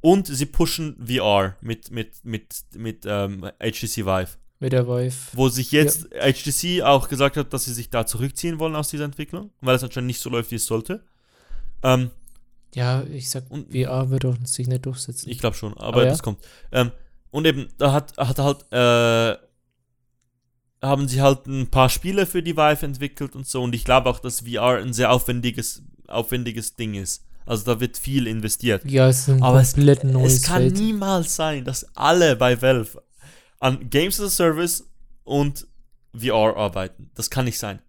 und sie pushen VR mit, mit, mit, mit ähm, HTC Vive. Mit der Vive. Wo sich jetzt HTC auch gesagt hat, dass sie sich da zurückziehen wollen aus dieser Entwicklung, weil es anscheinend nicht so läuft, wie es sollte. Ähm, Ja, ich sag, Und- VR wird doch sich nicht durchsetzen. ich glaube schon, aber, Aber ja. das kommt. Ähm, und eben, da hat, hat halt, äh, haben sie halt ein paar Spiele für die Vive entwickelt und so. Und ich glaube auch, dass VR ein sehr aufwendiges, aufwendiges Ding ist. Also da wird viel investiert. ja, es ist ein Aber es- komplett neues Es kann Feld. niemals sein, dass alle bei Valve an Games as a Service und VR arbeiten. Das kann nicht sein.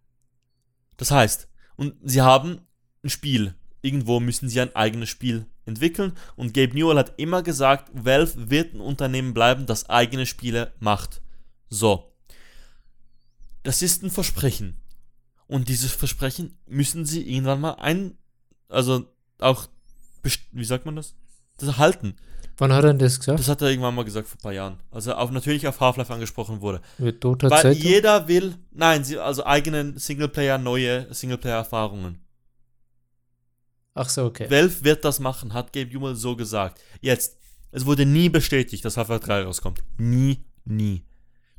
Das heißt, und sie haben ein Spiel. Irgendwo müssen sie ein eigenes Spiel entwickeln. Und Gabe Newell hat immer gesagt, Valve wird ein Unternehmen bleiben, das eigene Spiele macht. So. Das ist ein Versprechen. Und dieses Versprechen müssen sie irgendwann mal ein, also auch, wie sagt man das? Das halten. Wann hat er denn das gesagt? Das hat er irgendwann mal gesagt vor ein paar Jahren. Also auf, natürlich auf Half-Life angesprochen wurde. Mit Dota Weil Zeitung? jeder will, nein, sie, also eigenen Singleplayer, neue Singleplayer-Erfahrungen. Ach so, okay. Valve wird das machen, hat Gabe Newell so gesagt. Jetzt, es wurde nie bestätigt, dass Half-Life 3 rauskommt. Nie, nie.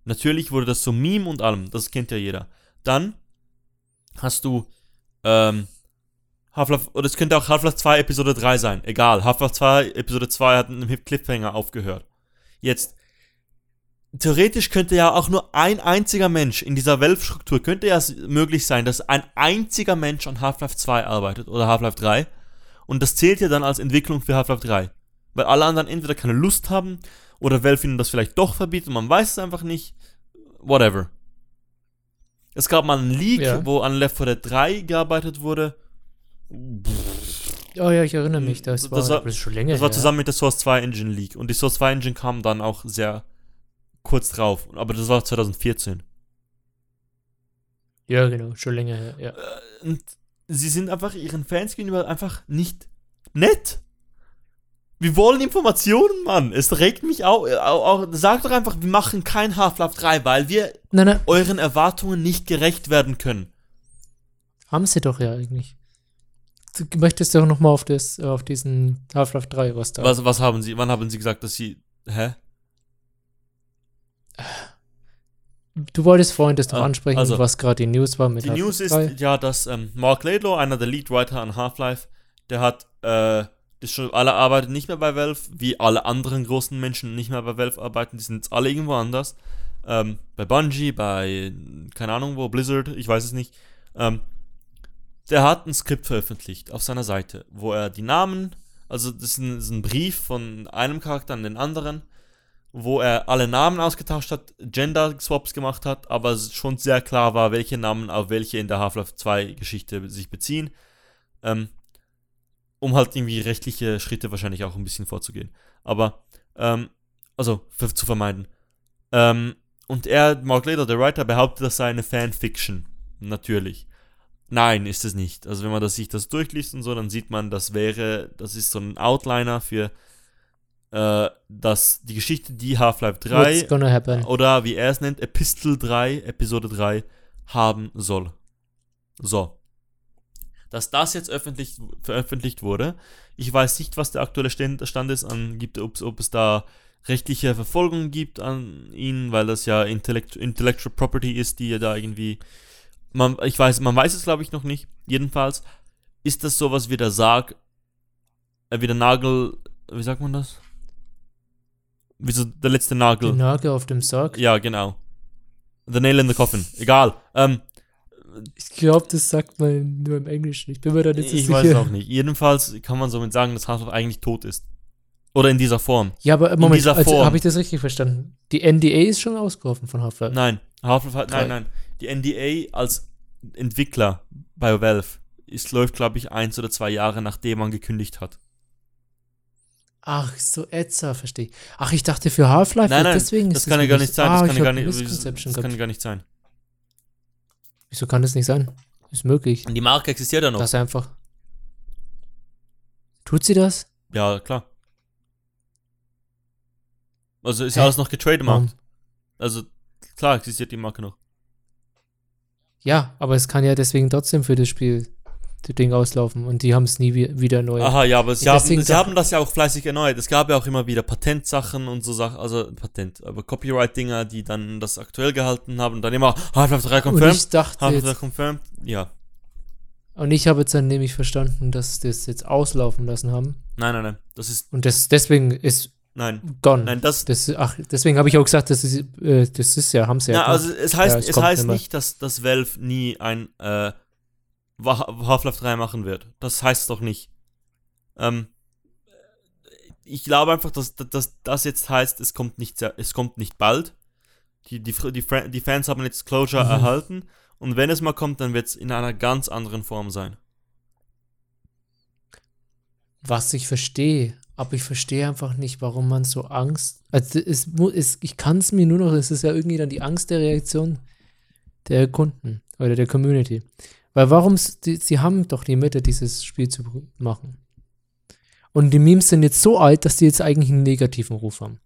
Natürlich wurde das so Meme und allem, das kennt ja jeder. Dann hast du ähm, Half-Life, oder es könnte auch Half-Life 2 Episode 3 sein, egal. Half-Life 2 Episode 2 hat einen Cliffhanger aufgehört. Jetzt, theoretisch könnte ja auch nur ein einziger Mensch in dieser Valve-Struktur, könnte ja möglich sein, dass ein einziger Mensch an Half-Life 2 arbeitet oder Half-Life 3 und das zählt ja dann als Entwicklung für Half-Life 3. Weil alle anderen entweder keine Lust haben oder Valve ihnen das vielleicht doch verbietet, man weiß es einfach nicht. Whatever. Es gab mal einen Leak, Ja. wo an Left 4 Dead 3 gearbeitet wurde. Oh ja, ich erinnere mich, das, Das war, das schon länger Das war zusammen mit der Source 2 Engine Leak. Und die Source 2 Engine kam dann auch sehr kurz drauf. Aber das war 2014. Ja, genau, schon länger her, ja. Und sie sind einfach ihren Fans gegenüber einfach nicht nett. Wir wollen Informationen, Mann. Es regt mich auch, auch, auch. Sag doch einfach, wir machen kein Half-Life 3, weil wir Nein, nein, euren Erwartungen nicht gerecht werden können. haben sie doch ja eigentlich. Du möchtest doch nochmal auf, das, auf diesen Half-Life 3 was da. Was, was haben sie, wann haben sie gesagt, dass sie, hä? Du wolltest vorhin das noch Ah, ansprechen, also, was gerade die News war mit Die News ist 3. ja, dass ähm, Mark Laidlaw, einer der Lead-Writer an Half-Life, der hat, äh, das schon alle arbeiten nicht mehr bei Valve, wie alle anderen großen Menschen nicht mehr bei Valve arbeiten, die sind jetzt alle irgendwo anders. Ähm, bei Bungie, bei, keine Ahnung wo, Blizzard, ich weiß es nicht. Ähm, der hat ein Skript veröffentlicht auf seiner Seite, wo er die Namen, also das ist ein, das ist ein Brief von einem Charakter an den anderen, wo er alle Namen ausgetauscht hat, Gender-Swaps gemacht hat, aber schon sehr klar war, welche Namen auf welche in der Half-Life 2 Geschichte sich beziehen. Ähm, um halt irgendwie rechtliche Schritte wahrscheinlich auch ein bisschen vorzugehen. Aber, ähm, also für, zu vermeiden. Ähm, und er, Mark Leder, der Writer, behauptet, das sei eine Fanfiction. Natürlich. Nein, ist es nicht. Also wenn man das, sich das durchliest und so, dann sieht man, das wäre, das ist so ein Outliner für äh, dass die Geschichte, die Half-Life 3 What's gonna happen? oder wie er es nennt, Epistle 3, Episode 3 haben soll. So. Dass das jetzt öffentlich, veröffentlicht wurde, ich weiß nicht, was der aktuelle Stand, ist, an, gibt, ob, ob es da rechtliche Verfolgung gibt an ihn, weil das ja Intellect, Intellectual Property ist, die ja da irgendwie, man, ich weiß, man weiß es glaube ich noch nicht. Jedenfalls ist das sowas wie der Sarg, äh, wie der Nagel, wie sagt man das? Wie so der letzte Nagel. Die Nagel auf dem Sarg? Ja, genau. The Nail in the Coffin. Egal. Ähm, Ich glaube, das sagt man nur im Englischen. Ich bin mir da nicht so ich sicher. weiß auch nicht. Jedenfalls kann man somit sagen, dass Half-Life eigentlich tot ist. Oder in dieser Form. Ja, aber äh, Moment, also, habe ich das richtig verstanden? Die NDA ist schon ausgerufen von Half-Life. Nein, Half-Life hat, nein, nein. Die NDA als Entwickler bei Valve ist, läuft, glaube ich, eins oder zwei Jahre, nachdem man gekündigt hat. Ach, so Etzer, verstehe ich. Ach, ich dachte für Half-Life, Nein, nein, deswegen Das ist kann ja gar nicht sein. Ah, Das kann ja gar nicht, das, kann ja gar nicht sein. Wieso kann das nicht sein? Ist möglich. Und die Marke existiert ja noch. Das einfach. Tut sie das? ja, klar. Also ist ja alles noch getrademarkt. Warum? Also klar existiert die Marke noch. Ja, aber es kann ja deswegen trotzdem für das Spiel das Ding auslaufen und die haben es nie wi- wieder neu. Aha, ja, aber sie, haben, sie haben das ja auch fleißig erneuert. Es gab ja auch immer wieder Patentsachen und so Sachen, also Patent, aber Copyright-Dinger, die dann das aktuell gehalten haben und dann immer Half-Life 3 und confirmed, ich dachte Half-Life 3 jetzt, confirmed, ja. und ich habe jetzt dann nämlich verstanden, dass die das jetzt auslaufen lassen haben Nein, nein, nein, das ist, und das deswegen ist nein, gone. nein, das, Das, ach, deswegen habe ich auch gesagt, das ist, äh, das ist ja, haben sie ja. ja, also es heißt, Ja, es es, heißt nicht, dass, dass Valve nie ein, äh, Half-Life 3 machen wird. Das heißt doch nicht. Ähm, ich glaube einfach, dass, dass das jetzt heißt, es kommt nicht, sehr, es kommt nicht bald. Die, die, die, die Fans haben jetzt Closure Mhm. erhalten. Und wenn es mal kommt, dann wird es in einer ganz anderen Form sein. Was ich verstehe, aber ich verstehe einfach nicht, warum man so Angst. Also es, es, ich kann es mir nur noch, es ist ja irgendwie dann die Angst der Reaktion der Kunden oder der Community. Weil warum, die, sie haben doch die Mitte, dieses Spiel zu machen. Und die Memes sind jetzt so alt, dass die jetzt eigentlich einen negativen Ruf haben.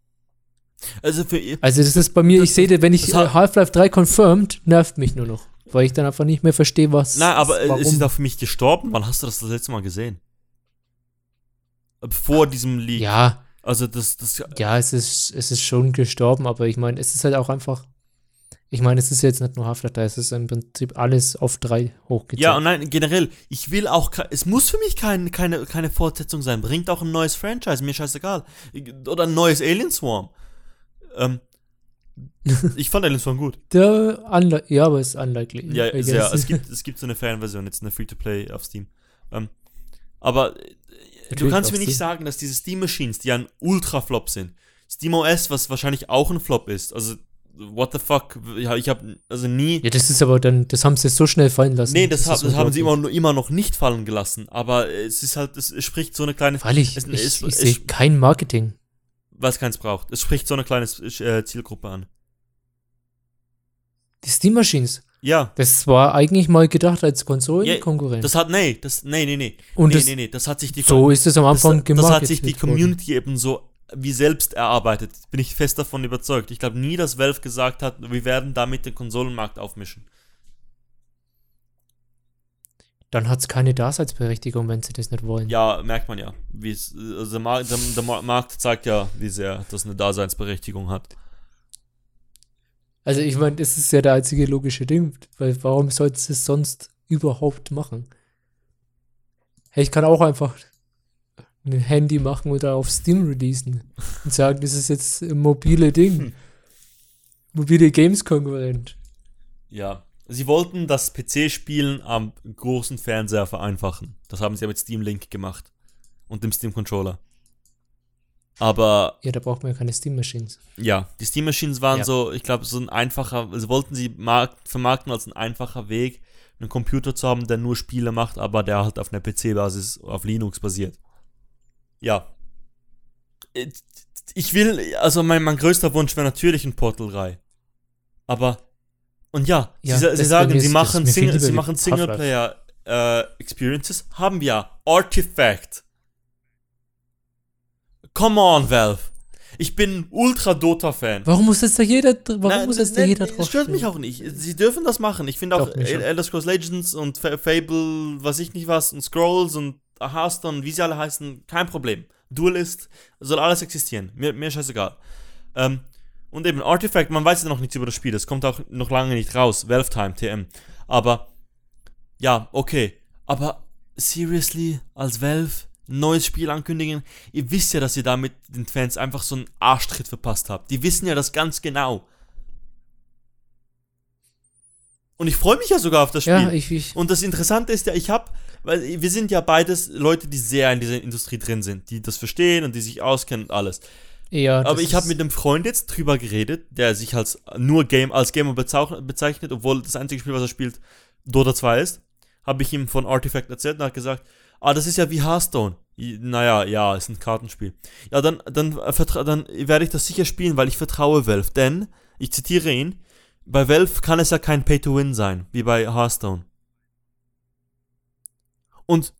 Also für ihr. Also das ist bei mir, Das- ich sehe, wenn ich Half-Life 3 confirmed, nervt mich nur noch. Weil ich dann einfach nicht mehr verstehe, was. Nein, aber äh, warum. es ist auch für mich gestorben. Wann hast du das das letzte Mal gesehen? Vor diesem Leak. Ja, Also das, das ja, es ist, es ist schon gestorben, aber ich meine, es ist halt auch einfach. Ich meine, es ist jetzt nicht nur Half-Life 3, es ist im Prinzip alles auf 3 hochgezogen. Ja, und nein, generell, ich will auch, es muss für mich kein, keine, keine Fortsetzung sein. Bringt auch ein neues Franchise, mir scheißegal. Oder ein neues Alien Swarm. Ähm, ich fand Alien Swarm gut. Der unli- ja, aber es ist unlikely. Ja, guess. Es gibt, es gibt so eine Fanversion, jetzt eine Free-to-Play auf Steam. Ähm, aber äh, du Natürlich kannst auf mir nicht Steam. sagen, dass diese Steam-Machines, die ein Ultra-Flop sind, Steam OS, was wahrscheinlich auch ein Flop ist, also, what the fuck, ja, ich habe also nie ja, das ist aber dann, das haben sie so schnell fallen lassen. Nee, das, hab, ist das haben sie immer, immer noch nicht fallen gelassen. Aber es ist halt, es spricht so eine kleine, Weil ich, es- ich, es- ich es- sehe kein Marketing. was keins braucht. Es spricht so eine kleine äh, Zielgruppe an. Die Steam Machines, Ja, das war eigentlich mal gedacht als Konsolenkonkurrent. das hat, nee, das, nee, nee, nee. Und nee, das, nee, nee, das hat sich die, so ist es am das, Anfang das hat sich die gemarketet worden. Community eben so wie selbst erarbeitet. Bin ich fest davon überzeugt. Ich glaube nie, dass Valve gesagt hat, wir werden damit den Konsolenmarkt aufmischen. Dann hat es keine Daseinsberechtigung, wenn sie das nicht wollen. Ja, merkt man ja. Also der, Markt, der, der Mar- Markt zeigt ja, wie sehr das eine Daseinsberechtigung hat. Also ich meine, das ist ja der einzige logische Ding, weil warum sollst du es sonst überhaupt machen? Hey, ich kann auch einfach ein Handy machen oder auf Steam releasen und sagen, das ist jetzt ein mobile Ding. Hm. Mobile Games-Konkurrent. Ja. Sie wollten das PC-Spielen am großen Fernseher vereinfachen. Das haben sie ja mit Steam Link gemacht. Und dem Steam Controller. Aber Ja, da braucht man ja keine Steam-Machines. ja, die Steam Machines waren Ja. so, ich glaube, so ein einfacher, also wollten sie mark vermarkten als ein einfacher Weg, einen Computer zu haben, der nur Spiele macht, aber der halt auf einer PC-Basis, auf Linux basiert. Ja. Ich will, also mein, mein größter Wunsch wäre natürlich ein Portal 3. Aber, und ja, Ja, sie, das sie sagen, sie machen, das lieber sie machen. Singleplayer äh, Experiences. Haben wir ja. Artifact. Come on, Valve. Ich bin ultra Dota-Fan. Warum muss jetzt da jeder, warum Nein, muss jetzt da jeder das drauf stört mich auch nicht. Sie dürfen das machen. Ich finde auch. Elder Scrolls Legends und Fa- Fable, was ich nicht was, und Scrolls und Hearthstone, wie sie alle heißen, kein Problem. Duelist, soll alles existieren. Mir, mir scheißegal. Ähm, und eben Artifact, man weiß ja noch nichts über das Spiel. Es kommt auch noch lange nicht raus. Valve Time, TM. Aber, ja, okay. Aber, seriously, als Valve neues Spiel ankündigen, ihr wisst ja, dass ihr damit den Fans einfach so einen Arschtritt verpasst habt. Die wissen ja das ganz genau. Und ich freue mich ja sogar auf das Spiel. Ja, ich, ich, Und das Interessante ist ja, ich habe, weil wir sind ja beides Leute, die sehr in dieser Industrie drin sind, die das verstehen und die sich auskennen und alles. ja, Aber ich habe mit einem Freund jetzt drüber geredet, der sich als nur Game, als Gamer bezeichnet, obwohl das einzige Spiel, was er spielt, Dota 2 ist. Habe ich ihm von Artifact erzählt und hat gesagt, ah, das ist ja wie Hearthstone. Naja, ja, ist ein Kartenspiel. Ja, dann, dann, dann werde ich das sicher spielen, weil ich vertraue Valve. Denn, ich zitiere ihn, bei Valve kann es ja kein Pay-to-Win sein, wie bei Hearthstone. Und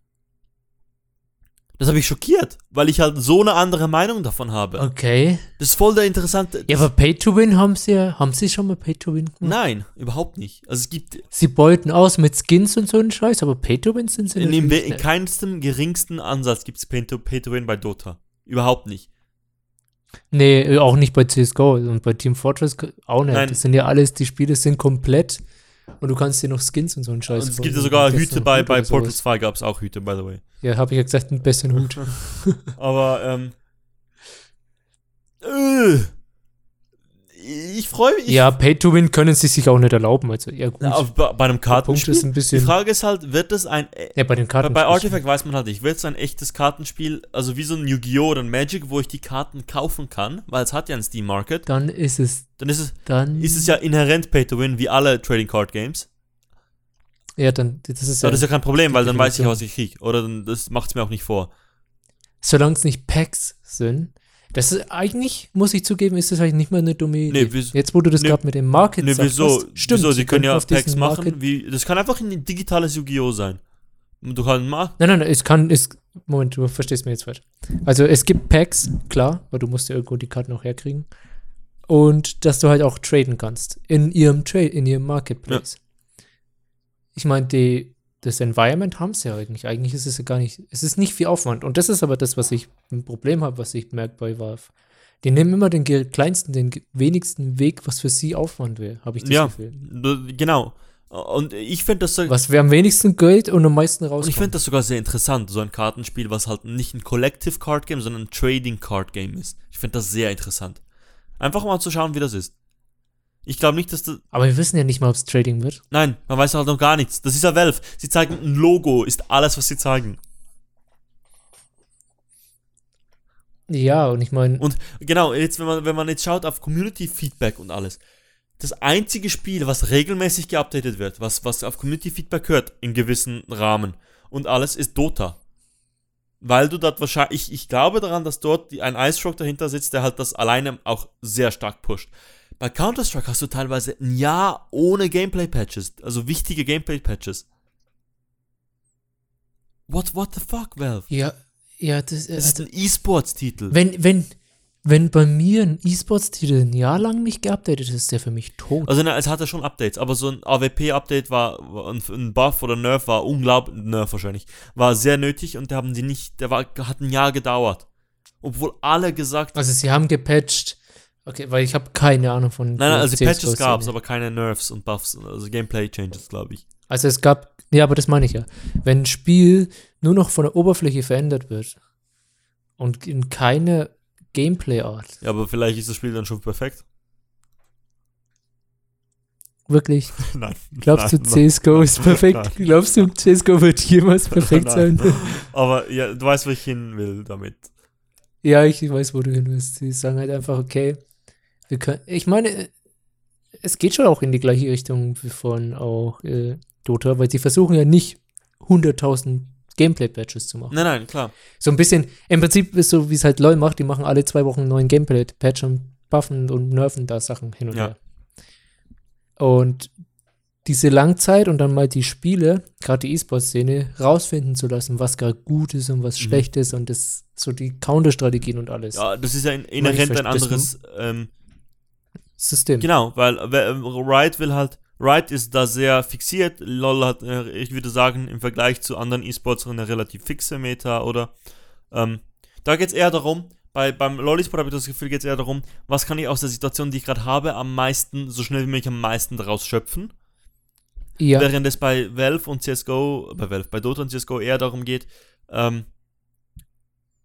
das habe ich schockiert, weil ich halt so eine andere Meinung davon habe. Okay. Das ist voll der interessante. Ja, aber Pay to Win haben sie ja. Haben sie schon mal Pay to Win gemacht? Nein, überhaupt nicht. Also es gibt Sie beuten aus mit Skins und so einen Scheiß, aber Pay to Win sind sie in, natürlich in nicht. keinstem geringsten Ansatz gibt es Pay-to-Win bei Dota. Überhaupt nicht. Nee, äh, auch nicht bei CSGO und bei Team Fortress auch nicht. Nein. Das sind ja alles, die Spiele sind komplett und du kannst dir noch Skins und so einen Scheiß Und es gibt ja sogar Hüte bei, bei. Portal 2 gab es auch Hüte, by the way. Ja, habe ich ja gesagt, einen besseren Hut. Aber, ähm. Äh, ich freue mich. ja, Pay to Win können sie sich auch nicht erlauben. Also, ja, gut. Na, bei, bei einem Kartenspiel. ist ein Die bisschen. Frage ist halt, wird es ein. ja, bei den Bei, Karten. bei Artifact weiß man halt nicht, wird es ein echtes Kartenspiel, also wie so ein Yu-Gi-Oh! oder ein Magic, wo ich die Karten kaufen kann, weil es hat ja ein Steam Market, Dann ist es. dann ist es, Dann. ist es ja inhärent Pay to Win, wie alle Trading Card Games. Ja, dann. Das ist Aber ja. das ist ja kein Problem, weil dann weiß ich, was ich kriege. Oder dann, das macht es mir auch nicht vor. Solange es nicht Packs sind. Das ist eigentlich, muss ich zugeben, ist das eigentlich nicht mal eine dumme Idee. Nee, wieso- Jetzt, wo du das nee, gerade mit dem Market Ne, sagst, wieso? hast, stimmt. wieso? Sie können ja auf Packs machen. Wie, das kann einfach ein digitales Yu-Gi-Oh! sein. Du kannst machen. Nein, nein, nein, es kann, es, Moment, du verstehst mir jetzt falsch. Also es gibt Packs, klar, weil du musst ja irgendwo die Karten auch herkriegen. Und dass du halt auch traden kannst in ihrem Trade, in ihrem Marketplace. Ich meine, die, das Environment haben sie ja eigentlich. Eigentlich ist es ja gar nicht, es ist nicht viel Aufwand. Und das ist aber das, was ich ein Problem habe, was ich merke bei Valve. Die nehmen immer den kleinsten, den wenigsten Weg, was für sie Aufwand wäre, habe ich das Ja, Gefühl. d- genau. Und ich finde das, so, Was wäre am wenigsten Geld und am meisten und ich rauskommt. find das sogar sehr interessant, so ein Kartenspiel, was halt nicht ein Collective Card Game, sondern ein Trading Card Game ist. Ich finde das sehr interessant. Einfach mal zu schauen, wie das ist. Ich glaube nicht, dass das. aber wir wissen ja nicht mal, ob es Trading wird. Nein, man weiß halt noch gar nichts. Das ist ja Valve. Sie zeigen ein Logo, ist alles, was sie zeigen. Ja, und ich meine, Und genau, jetzt, wenn man, wenn man jetzt schaut auf Community-Feedback und alles, das einzige Spiel, was regelmäßig geupdatet wird, was, was auf Community-Feedback hört, in gewissen Rahmen und alles, ist Dota. Weil du dort wahrscheinlich, ich, ich glaube daran, dass dort ein Ice-Rock dahinter sitzt, der halt das alleine auch sehr stark pusht. Bei Counter-Strike hast du teilweise ein Jahr ohne Gameplay-Patches, also wichtige Gameplay-Patches. What, what the fuck, Valve? ja, ja, das, Das ist also, ein E-Sports-Titel. wenn, wenn, wenn bei mir ein E-Sports-Titel ein Jahr lang nicht geupdatet ist, ist der für mich tot. Also ne, es hatte schon Updates, aber so ein AWP-Update war, war ein, ein Buff oder Nerf war unglaublich, Nerf wahrscheinlich, war sehr nötig und da haben die nicht, der war, hat ein Jahr gedauert. Obwohl alle gesagt Also sie haben gepatcht. Okay, weil ich habe keine Ahnung von. Nein, nein, also Patches gab es, aber keine Nerfs und Buffs, also Gameplay-Changes, glaube ich. Also es gab, ja, aber das meine ich ja. Wenn ein Spiel nur noch von der Oberfläche verändert wird und in keine Gameplay-Art, Ja, aber vielleicht ist das Spiel dann schon perfekt. wirklich, nein. glaubst du, nein, CSGO ist perfekt? Nein. Glaubst du, CSGO wird jemals perfekt Nein. sein? Aber ja, du weißt, wo ich hin will damit. Ja, ich weiß, wo du hin willst. Sie sagen halt einfach, okay, wir können, ich meine, es geht schon auch in die gleiche Richtung wie von auch äh, Dota, weil sie versuchen ja nicht 100.000 Gameplay-Patches zu machen. Nein, nein, klar. So ein bisschen, im Prinzip ist so, wie es halt LoL macht, die machen alle zwei Wochen einen neuen Gameplay-Patch und buffen und nerven da Sachen hin und Ja. her. Und diese Langzeit und dann mal die Spiele, gerade die E-Sport-Szene, rausfinden zu lassen, was gerade gut ist und was Mhm. schlecht ist und das, so die Counter-Strategien und alles. Ja, das ist ja inhärent ein anderes ähm, System. Genau, weil äh, Riot will halt, Riot ist da sehr fixiert. LOL hat, äh, ich würde sagen, im Vergleich zu anderen E-Sports eine relativ fixe Meta oder ähm, da geht es eher darum, bei, beim LOL E-Sport habe ich das Gefühl, geht es eher darum, was kann ich aus der Situation, die ich gerade habe, am meisten, so schnell wie möglich am meisten daraus schöpfen. Ja, Während es bei Valve und CSGO, bei Valve, bei Dota und CSGO eher darum geht, ähm,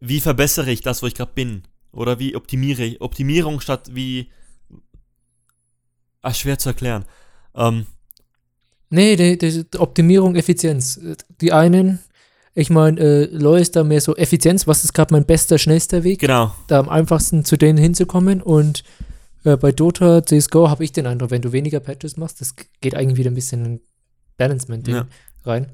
wie verbessere ich das, wo ich gerade bin? Oder wie optimiere ich, Optimierung statt wie, ah, schwer zu erklären. Ähm, Nee, die, die Optimierung, Effizienz. Die einen, ich meine, äh, LoL ist da mehr so Effizienz, was ist gerade mein bester, schnellster Weg, Genau. da am einfachsten zu denen hinzukommen und äh, bei Dota, CSGO habe ich den Eindruck, wenn du weniger Patches machst, das geht eigentlich wieder ein bisschen in Balancement-Ding Ja. rein.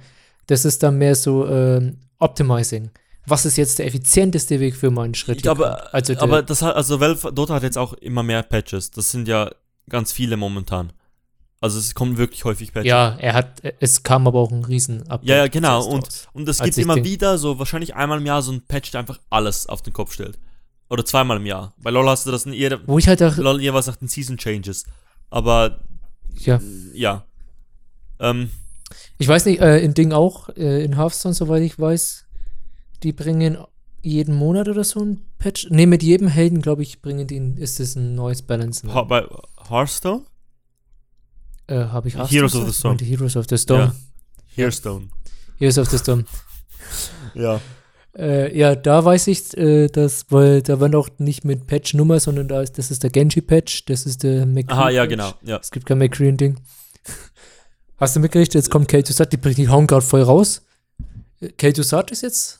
Das ist dann mehr so ähm, Optimizing. Was ist jetzt der effizienteste Weg für meinen Schritt? Ich glaube, also aber das hat, also Valve, Dota hat jetzt auch immer mehr Patches. Das sind ja ganz viele momentan. Also es kommen wirklich häufig Patches. ja, er hat, es kam aber auch ein riesen Update. Ja, ja, genau. Und, raus. und es gibt immer wieder so wahrscheinlich einmal im Jahr so ein Patch, der einfach alles auf den Kopf stellt. Oder zweimal im Jahr. Bei LoL hast du das in jeder, Wo ich halt auch, LoL jeweils nach den Season Changes. Aber ja, ja. Ähm, ich weiß nicht, äh, in Ding auch, äh, in Hearthstone, soweit ich weiß, die bringen jeden Monat oder so ein Patch. Ne, mit jedem Helden, glaube ich, bringen die, ein- ist es ein neues Balance. ha- bei Hearthstone? Äh, habe ich Heroes of the? Storm. Heroes of the Storm. Ja. Hearthstone. Heroes of the Storm. Ja. Äh, ja, da weiß ich, äh, dass, weil da waren auch nicht mit Patch-Nummer, sondern da ist, das ist der Genji-Patch, das ist der McCree. Aha, ja, genau. Ja. Es gibt kein McCree-Ding. Hast du mitgekriegt, jetzt kommt K2 Sat, die, die hauen gerade voll raus. Äh, K2 Sat ist jetzt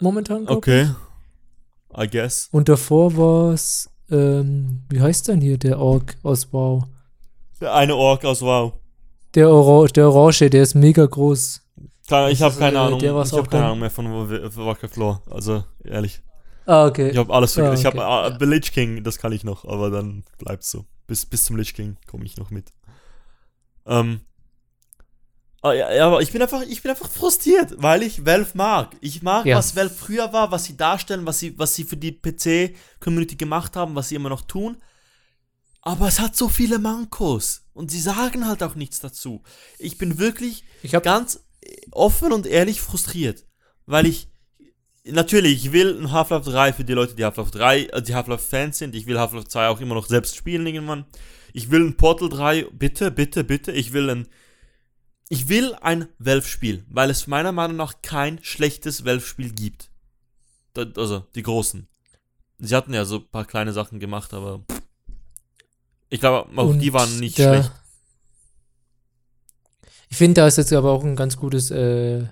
momentan, glaub ich. Okay. I guess. Und davor war es, ähm, wie heißt denn hier der Ork aus WoW? Der eine Ork aus WoW. Der, Ora der Orange, der ist mega groß. Klar, Ich habe keine äh, Ahnung. Ich habe keine. Ahnung mehr von Wa- Wa- Warcraft Lore. Also, ehrlich. Ah, okay. Ich habe alles Ah, vergessen. Ich okay. habe Ja. The Lich King, das kann ich noch, aber dann bleibt's so. Bis, bis zum Lich King komme ich noch mit. Ähm. Ah, ja, ja, aber ich bin einfach, ich bin einfach frustriert, weil ich Valve mag. Ich mag, Ja. was Valve früher war, was sie darstellen, was sie, was sie für die PC-Community gemacht haben, was sie immer noch tun. Aber es hat so viele Mankos. Und sie sagen halt auch nichts dazu. Ich bin wirklich Ich ganz offen und ehrlich frustriert. Weil ich, natürlich, ich will ein Half-Life 3 für die Leute, die Half-Life 3, äh, die Half-Life-Fans sind. Ich will Half-Life 2 auch immer noch selbst spielen irgendwann. Ich will ein Portal 3, bitte, bitte, bitte. Ich will ein, ich will ein Valve-Spiel, weil es meiner Meinung nach kein schlechtes Valve-Spiel gibt. Also, die großen. Sie hatten ja so ein paar kleine Sachen gemacht, aber ich glaube, auch Und die waren nicht der- schlecht. Ich finde, da ist jetzt aber auch ein ganz gutes äh,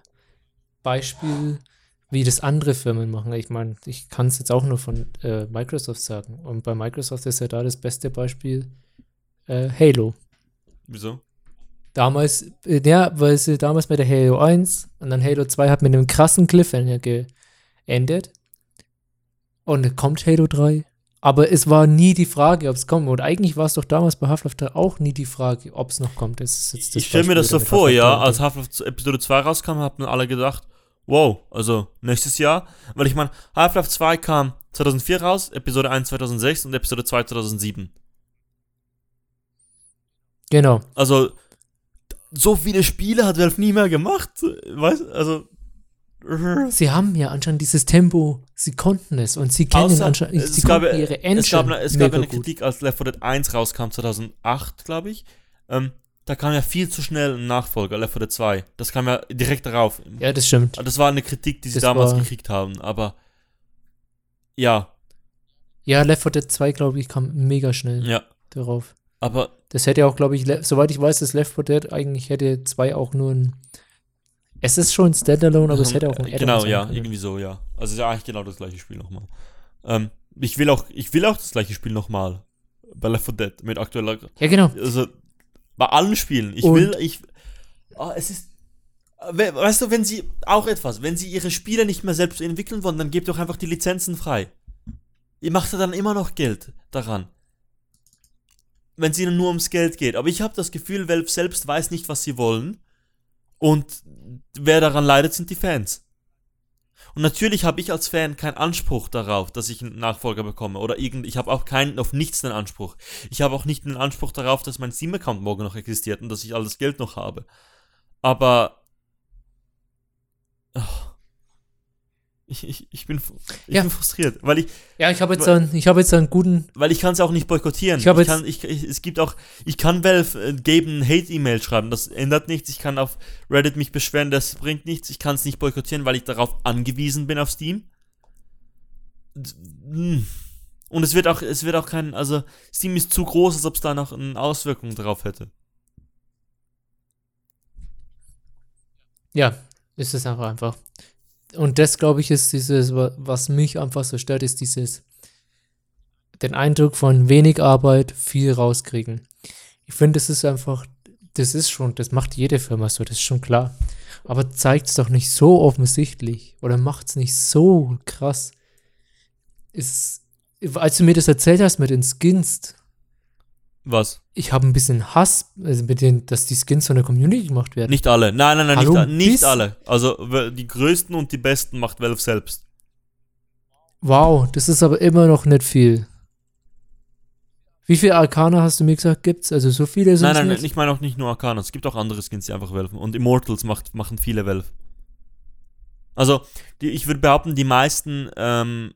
Beispiel, wie das andere Firmen machen. Ich meine, ich kann es jetzt auch nur von äh, Microsoft sagen. Und bei Microsoft ist ja da das beste Beispiel äh, Halo. Wieso? Damals, ja, weil sie damals bei der Halo 1 und dann Halo 2 hat mit einem krassen Cliffhanger geendet. Und dann kommt Halo 3. Aber es war nie die Frage, ob es kommt. Und eigentlich war es doch damals bei Half-Life 3 auch nie die Frage, ob es noch kommt. Ich stelle mir das so vor, ja, als 3. Half-Life Episode 2 rauskam, haben alle gedacht, wow, also nächstes Jahr, weil ich meine, Half-Life 2 kam 2004 raus, Episode 1 2006 und Episode 2 2007. Genau. Also so viele Spiele hat Valve nie mehr gemacht, weißt, also Sie haben ja anscheinend dieses Tempo, sie konnten es und sie kennen Außer- anscheinend, es sie gab- ihre Engine es gab, es gab eine. Kritik, als Left 4 Dead 1 rauskam 2008, glaube ich. Ähm, da kam ja viel zu schnell ein Nachfolger, Left 4 Dead 2. Das kam ja direkt darauf. Ja, das stimmt. Das war eine Kritik, die sie Das damals war- gekriegt haben, aber ja, Ja, Left 4 Dead 2, glaube ich, kam mega schnell ja, darauf. Aber Das hätte auch, glaube ich, soweit ich weiß, das Left 4 Dead eigentlich hätte 2 auch nur ein. Es ist schon ein Standalone, aber es hätte auch ein Add-on Genau, ja, können. irgendwie so, ja. Also ist ja eigentlich genau das gleiche Spiel nochmal. Ähm, ich will auch, ich will auch das gleiche Spiel nochmal. Bei Left 4 Dead mit aktueller, Ja, genau. also bei allen Spielen. Ich Und- will, ich, ah, es ist, we- weißt du, wenn sie, auch etwas, wenn sie ihre Spiele nicht mehr selbst entwickeln wollen, dann gebt doch einfach die Lizenzen frei. Ihr macht ja dann immer noch Geld daran. Wenn es ihnen nur ums Geld geht. Aber ich habe das Gefühl, Valve selbst weiß nicht, was sie wollen. Und wer daran leidet, sind die Fans. Und natürlich habe ich als Fan keinen Anspruch darauf, dass ich einen Nachfolger bekomme. Oder irgend, ich habe auch keinen, auf nichts einen Anspruch. Ich habe auch nicht einen Anspruch darauf, dass mein Steam-Account morgen noch existiert und dass ich all das Geld noch habe. Aber. ach, ich, ich, ich, bin, ich Ja. bin frustriert, weil ich, Ja, ich habe jetzt, Weil- einen, ich habe jetzt einen guten. weil ich kann es auch nicht boykottieren. Ich hab jetzt- kann, ich, ich, es gibt auch, ich kann Valve äh, geben Hate-E-Mail schreiben, das ändert nichts. Ich kann auf Reddit mich beschweren, das bringt nichts. Ich kann es nicht boykottieren, weil ich darauf angewiesen bin auf Steam. Mm. Und es wird auch, es wird auch kein, also Steam ist zu groß, als ob es da noch eine Auswirkung drauf hätte. Ja, ist es einfach einfach. Und das, glaube ich, ist dieses, wa- was mich einfach so stört, ist dieses, den Eindruck von wenig Arbeit, viel rauskriegen. Ich finde, das ist einfach, das ist schon, das macht jede Firma so, das ist schon klar. Aber zeigt es doch nicht so offensichtlich oder macht es nicht so krass. Ist, als du mir das erzählt hast mit den Skins, Was? ich habe ein bisschen Hass, also mit den, dass die Skins von der Community gemacht werden. Nicht alle. Nein, nein, nein, Hallo, nicht, nicht alle. Also die größten und die besten macht Valve selbst. Wow, das ist aber immer noch nicht viel. Wie viele Arcana hast du mir gesagt, gibt's? Also so viele sind Nein, nein, nicht? nein, ich meine auch nicht nur Arcana. Es gibt auch andere Skins, die einfach Valve. Und Immortals macht, machen viele Valve. Also, die, ich würde behaupten, die meisten ähm,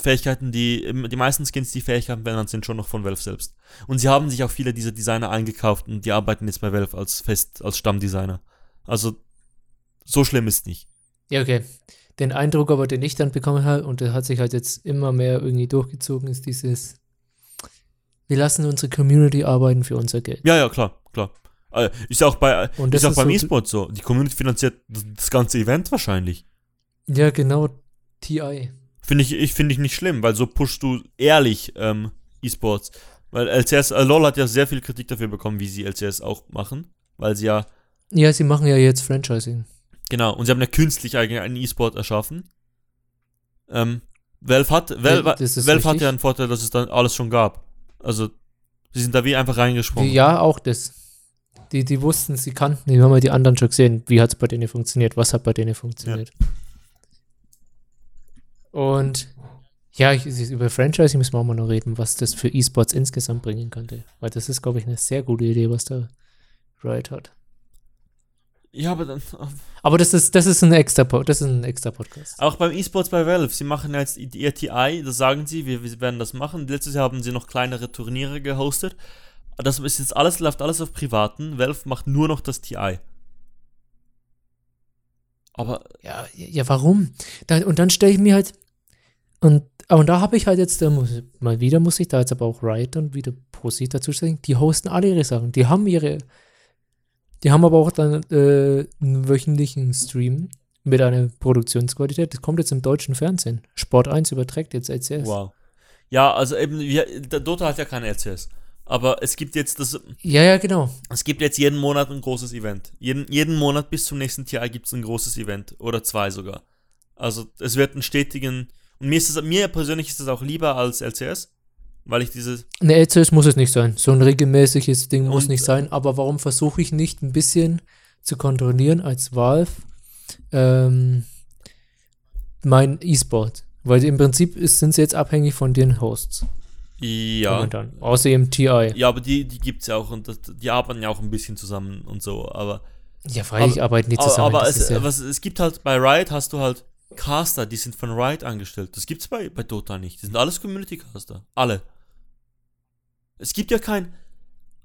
Fähigkeiten, die, die meisten Skins, die Fähigkeiten verändern, sind schon noch von Valve selbst. Und sie haben sich auch viele dieser Designer eingekauft und die arbeiten jetzt bei Valve als fest, als Stammdesigner. Also, so schlimm ist nicht. Ja, okay. Den Eindruck aber, den ich dann bekommen habe, und der hat sich halt jetzt immer mehr irgendwie durchgezogen, ist dieses, wir lassen unsere Community arbeiten für unser Geld. Ja, ja, klar, klar. Äh, Ist ja auch, bei, Und ist auch beim so- E-Sport so. Die Community finanziert das ganze Event wahrscheinlich. Ja, genau, TI. Finde ich, ich, find ich nicht schlimm, weil so pushst du ehrlich ähm, E-Sports. Weil LCS, äh, LOL hat ja sehr viel Kritik dafür bekommen, wie sie LCS auch machen. Weil sie ja, Ja, sie machen ja jetzt Franchising. genau, und sie haben ja künstlich eigentlich einen E-Sport erschaffen. Ähm, Valve hat, Valve, Ja, Valve hat ja einen Vorteil, dass es dann alles schon gab. Also, sie sind da wie einfach reingesprungen. Ja, auch das. Die, die wussten, sie kannten, die haben ja die anderen schon gesehen, wie hat es bei denen funktioniert, was hat bei denen funktioniert. Und ja, ich, über Franchising müssen wir auch mal noch reden, was das für E-Sports insgesamt bringen könnte. Weil das ist, glaube ich, eine sehr gute Idee, was da Riot hat. Ja, aber dann, Aber das ist, das ist ein extra, das ist ein extra Podcast. Auch beim E-Sports bei Valve, sie machen jetzt ihr TI, das sagen sie, wir, wir werden das machen. Letztes Jahr haben sie noch kleinere Turniere gehostet. Das ist jetzt alles, läuft alles auf privaten. Valve macht nur noch das TI. Aber Ja, ja, warum? Da, und dann stelle ich mir halt, und, und da habe ich halt jetzt, muss, mal wieder muss ich da jetzt aber auch Riot und wieder positiv dazu stellen, die hosten alle ihre Sachen. Die haben ihre, die haben aber auch dann äh, einen wöchentlichen Stream mit einer Produktionsqualität. Das kommt jetzt im deutschen Fernsehen. Sport 1 überträgt jetzt LCS. wow. Ja, also eben, wir, der Dota hat ja kein LCS. Aber es gibt jetzt das, Ja, ja, genau. es gibt jetzt jeden Monat ein großes Event. Jeden, jeden Monat bis zum nächsten TI gibt es ein großes Event. Oder zwei sogar. Also es wird einen stetigen. Und mir ist es, mir persönlich ist das auch lieber als LCS. Weil ich dieses. Eine LCS muss es nicht sein. So ein regelmäßiges Ding muss nicht sein. Aber warum versuche ich nicht ein bisschen zu kontrollieren als Valve ähm, mein E-Sport? Weil im Prinzip sind sie jetzt abhängig von den Hosts Ja. momentan. Außer im TI. Ja, aber die, die gibt es ja auch und das, die arbeiten ja auch ein bisschen zusammen und so, aber. Ja, freilich arbeiten die Aber, zusammen. aber es, ja, was, es gibt halt bei Riot hast du halt Caster, die sind von Riot angestellt. Das gibt's bei, bei Dota nicht. Die sind alles Community-Caster. Alle. Es gibt ja kein.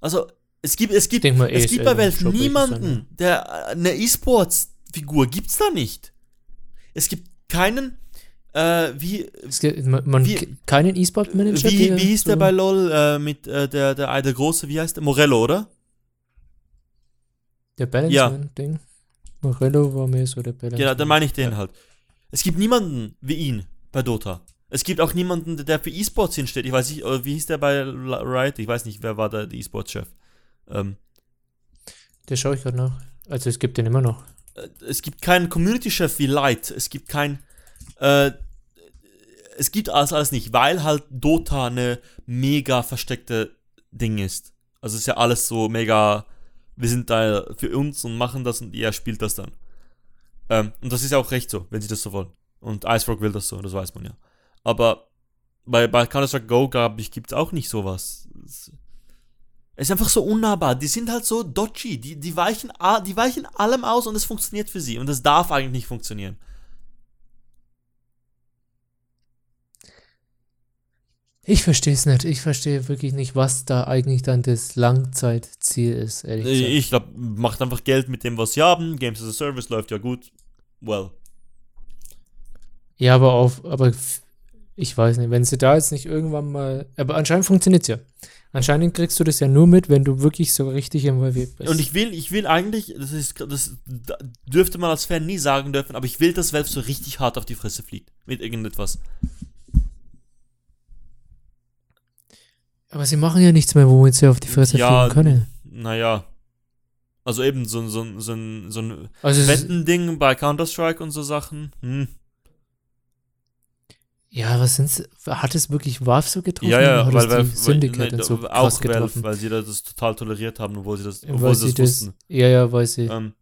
Also, es gibt, es gibt, mal, es gibt bei Valve Shop niemanden, der eine E-Sports-Figur gibt's da nicht. Es gibt keinen, äh, wie, gibt, man, man wie- keinen E-Sport-Manager. wie, der wie hieß der so- bei LOL äh, mit äh, der, der, der große, wie heißt der? Morello, oder? Der Balance-Ding. Morello war mehr so der Balance. Ja, dann meine ich den halt. Es gibt niemanden wie ihn bei Dota. Es gibt auch niemanden, der für E-Sports hinsteht. Ich weiß nicht, äh, wie hieß der bei Riot? Ich weiß nicht, wer war da der E-Sports-Chef. Ähm, Der schaue ich gerade nach. Also es gibt den immer noch. äh, es gibt keinen Community-Chef wie Light. Es gibt kein. Äh, es gibt alles, alles nicht, weil halt Dota eine mega versteckte Ding ist. Also ist ja alles so mega. Wir sind da für uns und machen das und er spielt das dann. Ähm, und das ist ja auch recht so, wenn sie das so wollen. Und Ice Rock will das so, das weiß man ja. Aber bei, bei Counter-Strike Go, glaube ich, gibt es auch nicht sowas. Es ist einfach so unnahbar. Die sind halt so dodgy. Die, die, weichen, die weichen allem aus und es funktioniert für sie. Und es darf eigentlich nicht funktionieren. Ich verstehe es nicht. Ich verstehe wirklich nicht, was da eigentlich dann das Langzeitziel ist, ehrlich gesagt. Ich glaube, macht einfach Geld mit dem, was sie haben. Games as a Service läuft ja gut. Well. Ja, aber auf, aber Ich weiß nicht, wenn sie da jetzt nicht irgendwann mal. Aber anscheinend funktioniert es ja. Anscheinend kriegst du das ja nur mit, wenn du wirklich so richtig involviert bist. Und ich will, ich will eigentlich, das ist, das dürfte man als Fan nie sagen dürfen, aber ich will, dass Valve so richtig hart auf die Fresse fliegt. Mit irgendetwas. Aber sie machen ja nichts mehr, womit sie auf die Fresse Ja, fliegen können. Naja. Also eben so, ein- so, ein- so ein, so ein Also Wettending bei Counter-Strike und so Sachen. Hm. ja, was sind's? Hat es wirklich Valve so getroffen? Ja, ja, weil, weil, Syndicate weil, und so auch Valve, weil sie das total toleriert haben, obwohl sie das, obwohl sie das wussten. ja, ja, weil sie. Ähm,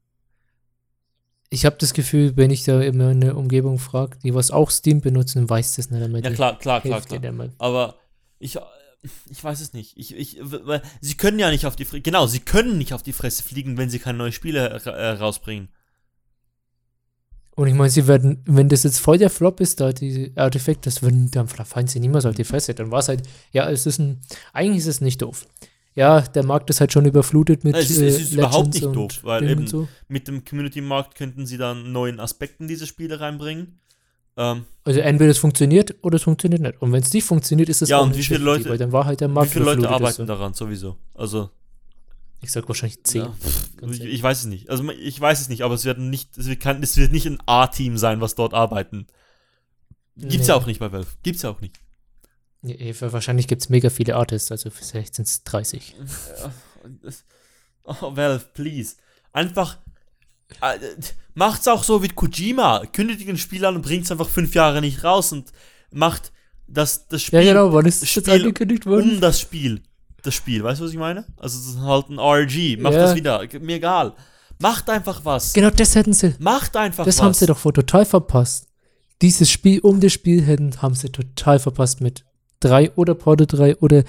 Ich habe das Gefühl, wenn ich da immer eine Umgebung frage, die was auch Steam benutzen, weiß das nicht einmal. ja, klar, klar, klar, klar. Aber ich, ich weiß es nicht. Ich, ich, weil sie können ja nicht auf die Fresse, genau, sie können nicht auf die Fresse fliegen, wenn sie keine neuen Spiele äh, rausbringen. Und ich meine, sie werden, wenn das jetzt voll der Flop ist, da die Artefakte, das würden, dann fallen sie niemals auf die Fresse. Dann war es halt, ja, es ist ein, eigentlich ist es nicht doof. Ja, der Markt ist halt schon überflutet mit Es ist- es ist äh, überhaupt Legends nicht und doof, weil Ding eben- so. Mit dem Community-Markt könnten sie dann neuen Aspekten diese Spiele reinbringen. Ähm, Also entweder es funktioniert oder es funktioniert nicht. Und wenn es nicht funktioniert, ist es Ja, auch und nicht wie viele Leute- weil dann war halt der wie Markt viele Leute arbeiten also. daran sowieso? Also, Ich sag wahrscheinlich zehn. ja, Ganz ich, weiß es nicht. Also ich weiß es nicht, aber es wird nicht, es wird, kein, es wird nicht ein A-Team sein, was dort arbeiten. Gibt's Nee. ja auch nicht bei Valve. Gibt's ja auch nicht. Ja, eh, wahrscheinlich gibt es mega viele Artists, also vielleicht sind es 30. Ja, das- Oh, Valve, please. Einfach. Äh, Macht's auch so wie Kojima. Kündigt ein Spiel an und bringt's einfach fünf Jahre nicht raus und macht das, das Spiel Ja, genau, wann ist das jetzt angekündigt worden? um das Spiel. Das Spiel, weißt du, was ich meine? Also, das ist halt ein RG. Macht Ja. das wieder. Mir egal. Macht einfach was. Genau, das hätten sie. Macht einfach Das was. haben sie doch wohl total verpasst. Dieses Spiel um das Spiel hätten, haben sie total verpasst mit 3 oder Porto 3 oder.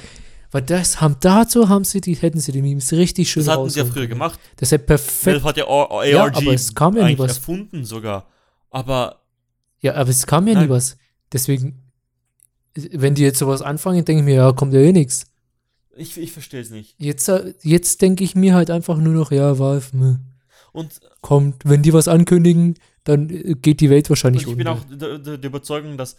Weil das haben, dazu haben sie die, hätten sie die Memes richtig schön Das hatten sie ja früher gemacht. Das hätte perfekt. Valve hat ja ARG Ja, aber es kam ja nie was. erfunden sogar. Aber Ja, aber es kam ja Nein. nie was. Deswegen, wenn die jetzt sowas anfangen, denke ich mir, ja, kommt ja eh nichts. ich, ich verstehe es nicht. Jetzt, äh, jetzt denke ich mir halt einfach nur noch, ja, Valve, meh, Und kommt. Wenn die was ankündigen, dann äh, geht die Welt wahrscheinlich ich bin unter. auch der, der, der Überzeugung, dass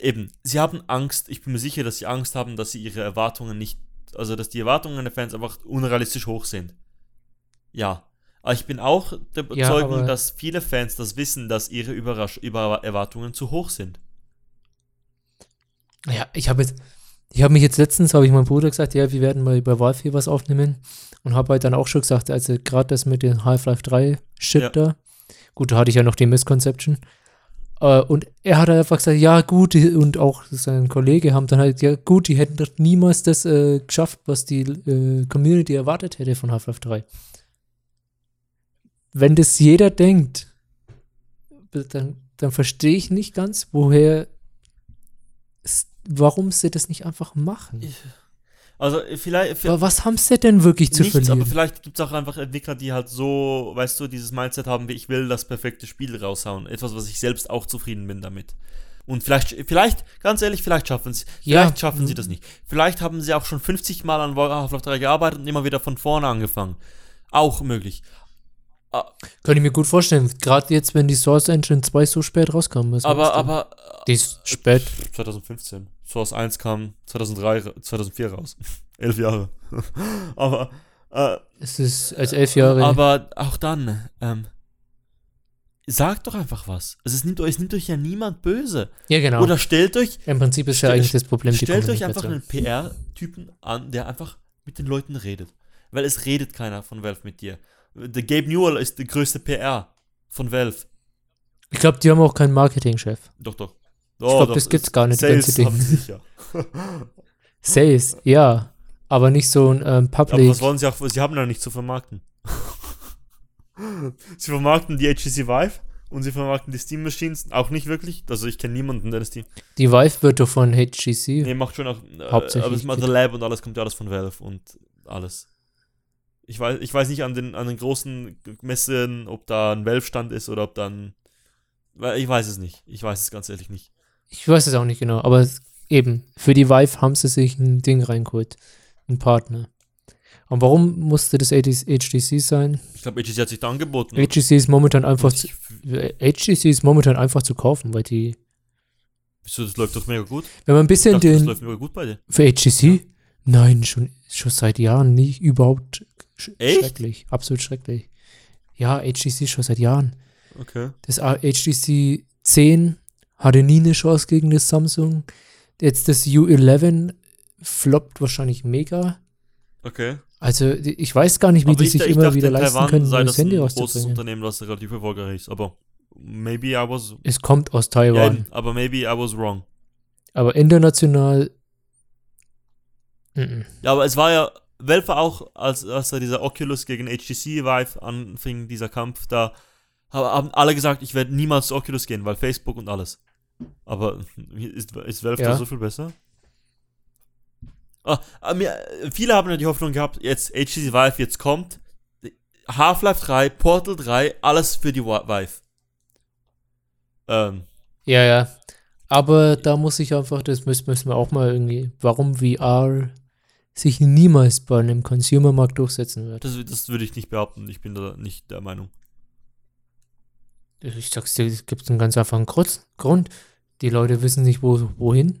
eben, sie haben Angst, ich bin mir sicher, dass sie Angst haben, dass sie ihre Erwartungen nicht, also dass die Erwartungen der Fans einfach unrealistisch hoch sind. Ja. Aber ich bin auch der Ja, Überzeugung, aber- dass viele Fans das wissen, dass ihre Überrasch über Erwartungen zu hoch sind. Ja, ich habe jetzt, ich habe mich jetzt letztens, habe ich meinem Bruder gesagt, ja, wir werden mal über Valve hier was aufnehmen und habe halt dann auch schon gesagt, also gerade das mit dem Half-Life 3 Shit Ja. da, gut, da hatte ich ja noch die Misconception und er hat halt einfach gesagt, ja gut, und auch sein Kollege haben dann halt, ja gut, die hätten doch niemals das äh, geschafft, was die äh, Community erwartet hätte von Half-Life 3. Wenn das jeder denkt, dann, dann verstehe ich nicht ganz, woher warum sie das nicht einfach machen. Also vielleicht, Aber was haben sie denn wirklich zu nichts, verlieren? aber vielleicht gibt es auch einfach Entwickler, die halt so, weißt du, dieses Mindset haben, wie ich will das perfekte Spiel raushauen. Etwas, was ich selbst auch zufrieden bin damit. Und vielleicht, vielleicht, ganz ehrlich, vielleicht schaffen sie Ja. Vielleicht schaffen sie das nicht. Vielleicht haben sie auch schon 50 Mal an Half-Life 3 gearbeitet und immer wieder von vorne angefangen. Auch möglich. Kann ich mir gut vorstellen. Gerade jetzt, wenn die Source Engine 2 so spät rauskam. was Aber, aber. Die ist spät. 2015. Source 1 kam 2003, 2004 raus. Elf Jahre. aber, äh, Es ist als elf Jahre. aber auch dann, ähm, sagt doch einfach was. Also es nimmt, euch- es nimmt euch ja niemand böse. ja, genau. Oder stellt euch, Im Prinzip ist ja eigentlich das Problem, die stellt euch einfach einen PR-Typen an, der einfach mit den Leuten redet. Weil es redet keiner von Valve mit dir. Der Gabe Newell ist der größte PR von Valve. Ich glaube, die haben auch keinen Marketingchef. Doch, doch. Ich glaube, das gibt's gar nicht, Sales ganze sicher. Sales, ja. Aber nicht so ein ähm, Aber Public. was wollen sie auch, sie haben da nichts zu vermarkten. sie vermarkten die HTC Vive und sie vermarkten die Steam Machines auch nicht wirklich. Also ich kenne niemanden, der das Team. Die Vive wird doch von HGC. Nee, macht schon auch. Äh, Hauptsächlich aber das macht der Lab und alles kommt ja alles von Valve und alles. Ich weiß, ich weiß nicht an den, an den großen Messen, ob da ein Valve-Stand ist oder ob dann. Ich weiß es nicht. Ich weiß es ganz ehrlich nicht. Ich weiß es auch nicht genau, aber eben, für die Vive haben sie sich ein Ding reingeholt. Ein Partner. Und warum musste das HTC sein? Ich glaube, HTC hat sich da angeboten. HTC ist momentan einfach zu, HTC ist momentan einfach zu kaufen, weil die Wieso, das läuft doch mega gut. Wenn man ein bisschen dachte, das den läuft mega gut bei dir. für HTC, nein, schon, schon seit Jahren nicht überhaupt sch Echt? schrecklich, absolut schrecklich. Ja, HTC schon seit Jahren. Okay. Das HTC 10 hatte nie eine Chance gegen das Samsung. Jetzt das U11 floppt wahrscheinlich mega. Okay. Also ich weiß gar nicht, wie Aber die ich, sich ich immer dachte, wieder leisten Taiwan können, ein sei das ein Handy großes rauszubringen. Unternehmen, das relativ erfolgreich ist. Aber maybe I was. Es kommt aus Ja, Taiwan, eben, aber maybe I was wrong. aber international. Mhm. Ja, aber es war ja. Valve war auch, als, als da dieser Oculus gegen HTC Vive anfing, dieser Kampf, da ha- haben alle gesagt, ich werde niemals zu Oculus gehen, weil Facebook und alles. Aber ist, ist Valve Ja. da so viel besser? Ah, ah, mir, viele haben ja die Hoffnung gehabt, jetzt HTC Vive jetzt kommt, Half-Life 3, Portal 3, alles für die Vive. Ähm, Ja, ja. Aber da muss ich einfach, das müssen, müssen wir auch mal irgendwie, warum VR sich niemals bei einem Consumer-Markt durchsetzen wird. das, das würde ich nicht behaupten, ich bin da nicht der Meinung. Ich sag's dir, es gibt einen ganz einfachen Grund. Die Leute wissen nicht, wo, wohin.